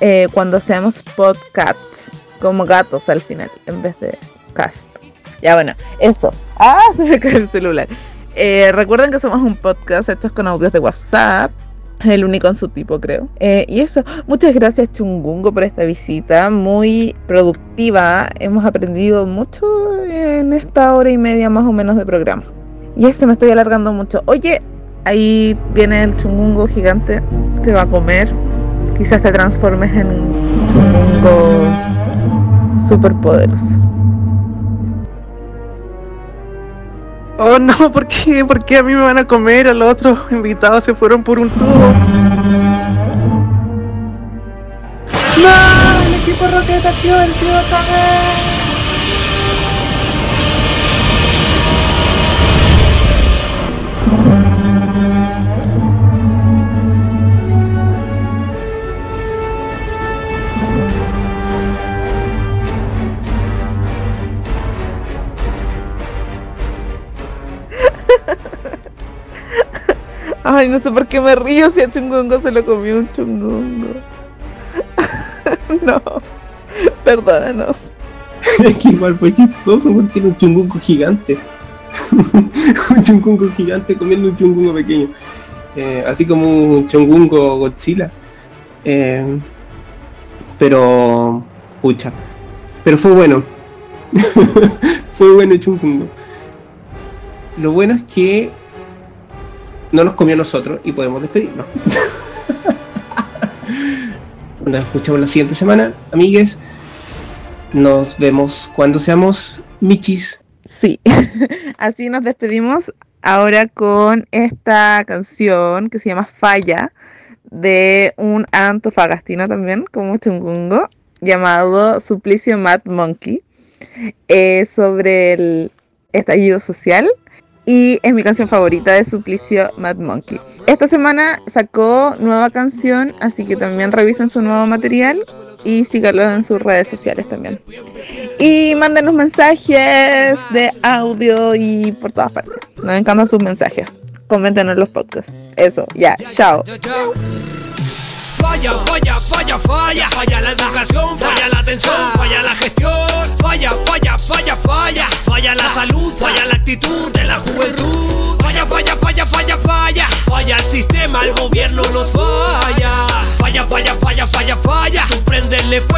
eh, cuando seamos podcasts, como gatos al final, en vez de cast. Ya bueno, eso. Ah, *laughs* se me cae el celular. Eh, recuerden que somos un podcast hechos con audios de WhatsApp. El único en su tipo, creo. Eh, y eso, muchas gracias Chungungo por esta visita, muy productiva. Hemos aprendido mucho en esta hora y media más o menos de programa. Y eso, me estoy alargando mucho. Oye, ahí viene el chungungo gigante que va a comer. Quizás te transformes en un chungungo súper Oh no, *laughs* ¿por qué? ¿Por qué a mí me van a comer? A los otros invitados se fueron por un tubo. ¡No! ¡El equipo Rocket vencido otra vez! *laughs* Ay, no sé por qué me río si a chungungo se lo comió un chungungo. *laughs* no, perdónanos. *laughs* Es que igual fue chistoso porque era un chungungo gigante. un chungungo gigante comiendo un chungungo pequeño. Eh, así como un chungungo Godzilla. Eh, pero, pucha. Pero fue bueno. fue bueno el chungungo. Lo bueno es que no nos comió a nosotros y podemos despedirnos. *laughs* Nos escuchamos la siguiente semana, amigues. Nos vemos cuando seamos michis. Sí, *laughs* así nos despedimos ahora con esta canción que se llama Falla de un antofagastino también, como Chungungo, llamado Suplicio Mad Monkey, eh, sobre el estallido social y es mi canción favorita de Suplicio Mad Monkey. Esta semana sacó nueva canción, así que también revisen su nuevo material y síganlo en sus redes sociales también. Y mándenos mensajes de audio y por todas partes. Nos encantan sus mensajes. Comenten en los podcasts. Eso, ya, chao. Falla, falla, falla, falla. Falla la educación, falla la atención, falla la gestión. Falla, falla, falla, falla. Falla la salud, falla la actitud de la juventud. Falla, falla, falla, falla, falla. Falla el sistema, el gobierno nos falla. Falla, falla, falla, falla, falla. Tú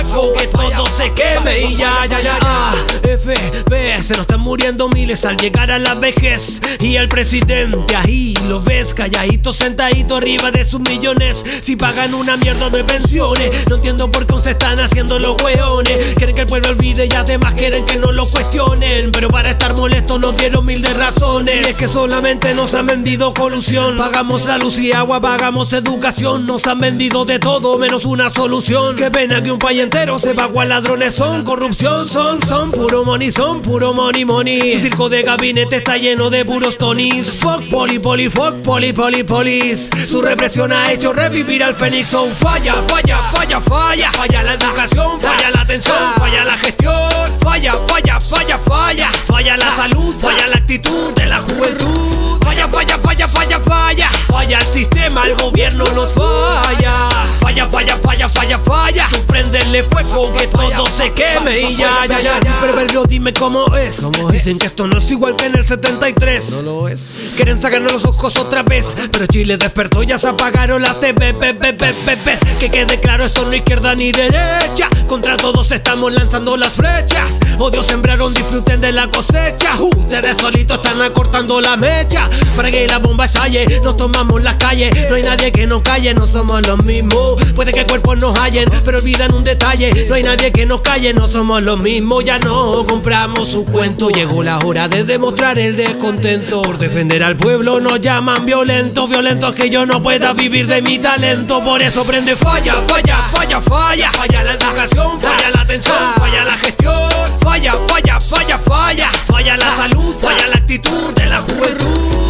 fuego que todo se queme y ya, ya, ya, ya. F, B, se nos están muriendo miles al llegar a la vejez. Y el presidente ahí lo ves calladito, sentadito arriba de sus millones. Si pagan una mierda de pensiones, no entiendo por qué se están haciendo los hueones. Quieren que el pueblo olvide y además quieren que no lo cuestionen. Pero para estar molestos nos dieron mil de razones. Y es que solamente nos han colusión. Pagamos la luz y agua, pagamos educación. Nos han vendido de todo menos una solución. Qué pena que un país entero sepa cuál ladrones son. Corrupción son, son puro money, son puro money, money. Su circo de gabinete está lleno de puros tonis. Fuck poli, poli, fuck poli, poli, polis. Su represión ha hecho revivir al Fénix. Son falla, falla, falla, falla. Falla la educación, falla la atención, falla la gestión. Falla, falla, falla, falla. Falla la salud, falla la actitud de la juventud. Falla, falla, falla, falla, falla. Falla el sistema, el gobierno nos falla. Falla, falla, falla, falla, falla. Tú prenderle fuego que todo se queme y ya, ya, ya. Perverlo, dime cómo es. Dicen que esto no es igual que en el 73. No lo es. Quieren sacarnos los ojos otra vez. Pero Chile despertó, ya se apagaron las TVPPPPs. Que quede claro, esto no izquierda ni derecha. Contra todos estamos lanzando las flechas. Odio sembraron, disfruten de la cosecha. Ustedes solitos están acortando la mecha. Para que la bomba estalle, nos tomamos las calles. No hay nadie que nos calle, no somos los mismos. Puede que cuerpos nos hallen, pero olvidan un detalle. No hay nadie que nos calle, no somos los mismos. Ya no compramos su cuento. Llegó la hora de demostrar el descontento. Por defender al pueblo nos llaman violentos. Violentos que yo no pueda vivir de mi talento. Por eso prende falla, falla, falla, falla. Falla la educación, falla la atención, falla la gestión. Falla, falla, falla, falla. Falla la salud, falla la actitud de la juventud.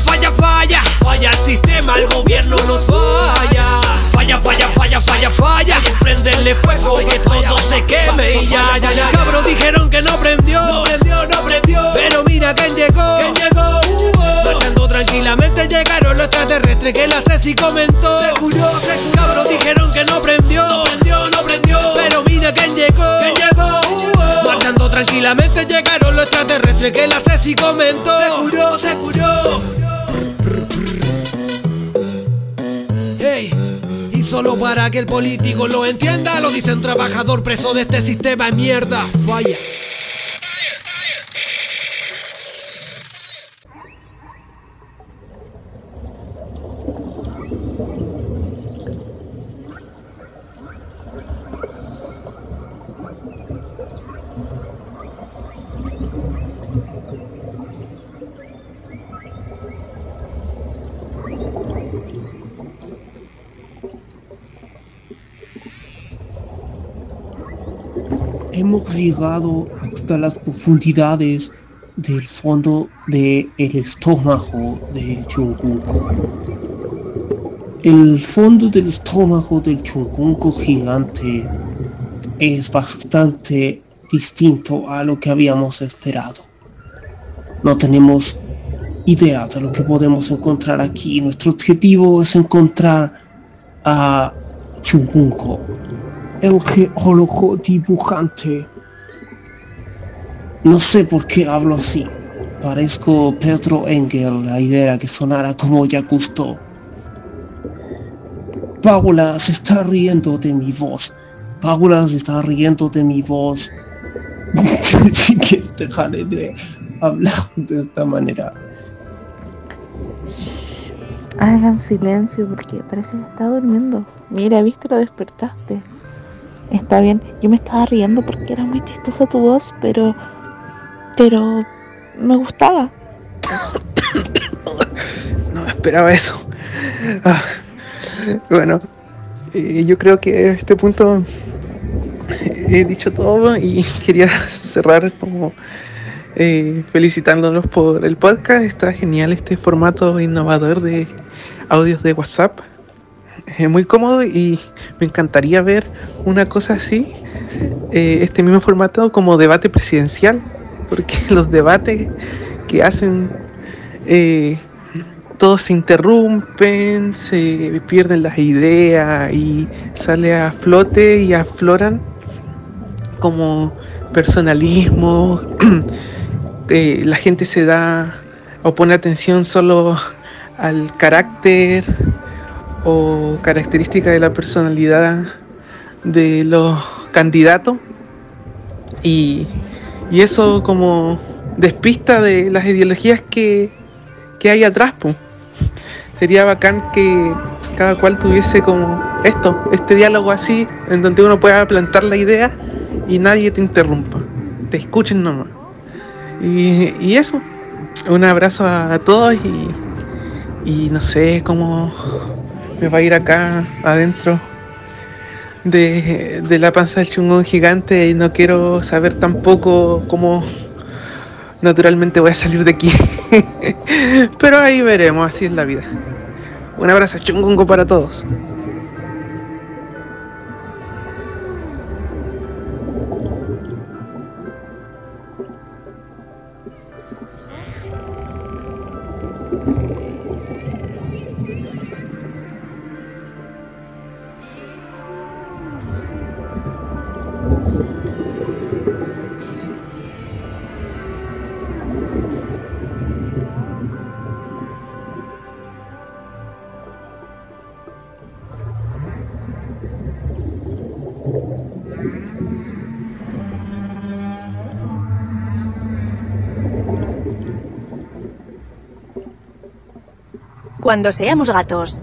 Falla, falla, falla, el sistema, el gobierno nos falla. Falla, falla, falla, falla, falla. Prenderle fuego que todo se queme y ya, ya, ya. Cabros dijeron que no prendió. No prendió, no prendió. Pero mira quién llegó. ¿Quién llegó? Marchando tranquilamente llegaron los extraterrestres que la Ceci comentó. Se curó, se curó. Cabros dijeron que no prendió. No prendió, no prendió. Pero mira quién llegó. ¿Quién llegó? Tranquilamente llegaron los extraterrestres que la Ceci comentó. Se curó, se curó. Hey, y solo para que el político lo entienda, lo dice un trabajador preso de este sistema de mierda. Falla. Hemos llegado hasta las profundidades del fondo del estómago del Chungunco. El fondo del estómago del Chungunco gigante es bastante distinto a lo que habíamos esperado. No tenemos idea de lo que podemos encontrar aquí. Nuestro objetivo es encontrar a Chungunco, el geólogo dibujante. No sé por qué hablo así. Parezco Pedro Engel, la idea que sonara como ya gustó. Paula se está riendo de mi voz. Paula se está riendo de mi voz. *laughs* si quieres dejaré de hablar de esta manera. Hagan silencio porque parece que está durmiendo. Mira, viste, lo despertaste. Está bien, yo me estaba riendo porque era muy chistosa tu voz, pero. Pero. Me gustaba. *coughs* esperaba eso. Ah, bueno, yo creo que a este punto he dicho todo y quería cerrar como eh, felicitándolos por el podcast. Está genial este formato innovador de audios de WhatsApp. Es muy cómodo y me encantaría ver una cosa así, eh, este mismo formato como debate presidencial, porque *laughs* los debates que hacen eh, todos se interrumpen, se pierden las ideas y sale a flote y afloran como personalismo, *clears throat* eh, la gente se da o pone atención solo al carácter o característica de la personalidad de los candidatos y, y eso como despista de las ideologías que, que hay atrás. po. Sería bacán que cada cual tuviese como esto, este diálogo así, en donde uno pueda plantar la idea y nadie te interrumpa, te escuchen nomás. Y, y eso, un abrazo a, todos y, y no sé cómo me va a ir acá adentro de, de la panza del chungón gigante y no quiero saber tampoco cómo naturalmente voy a salir de aquí. *laughs* Pero ahí veremos, así es la vida. Un abrazo chungongo para todos. Cuando seamos gatos.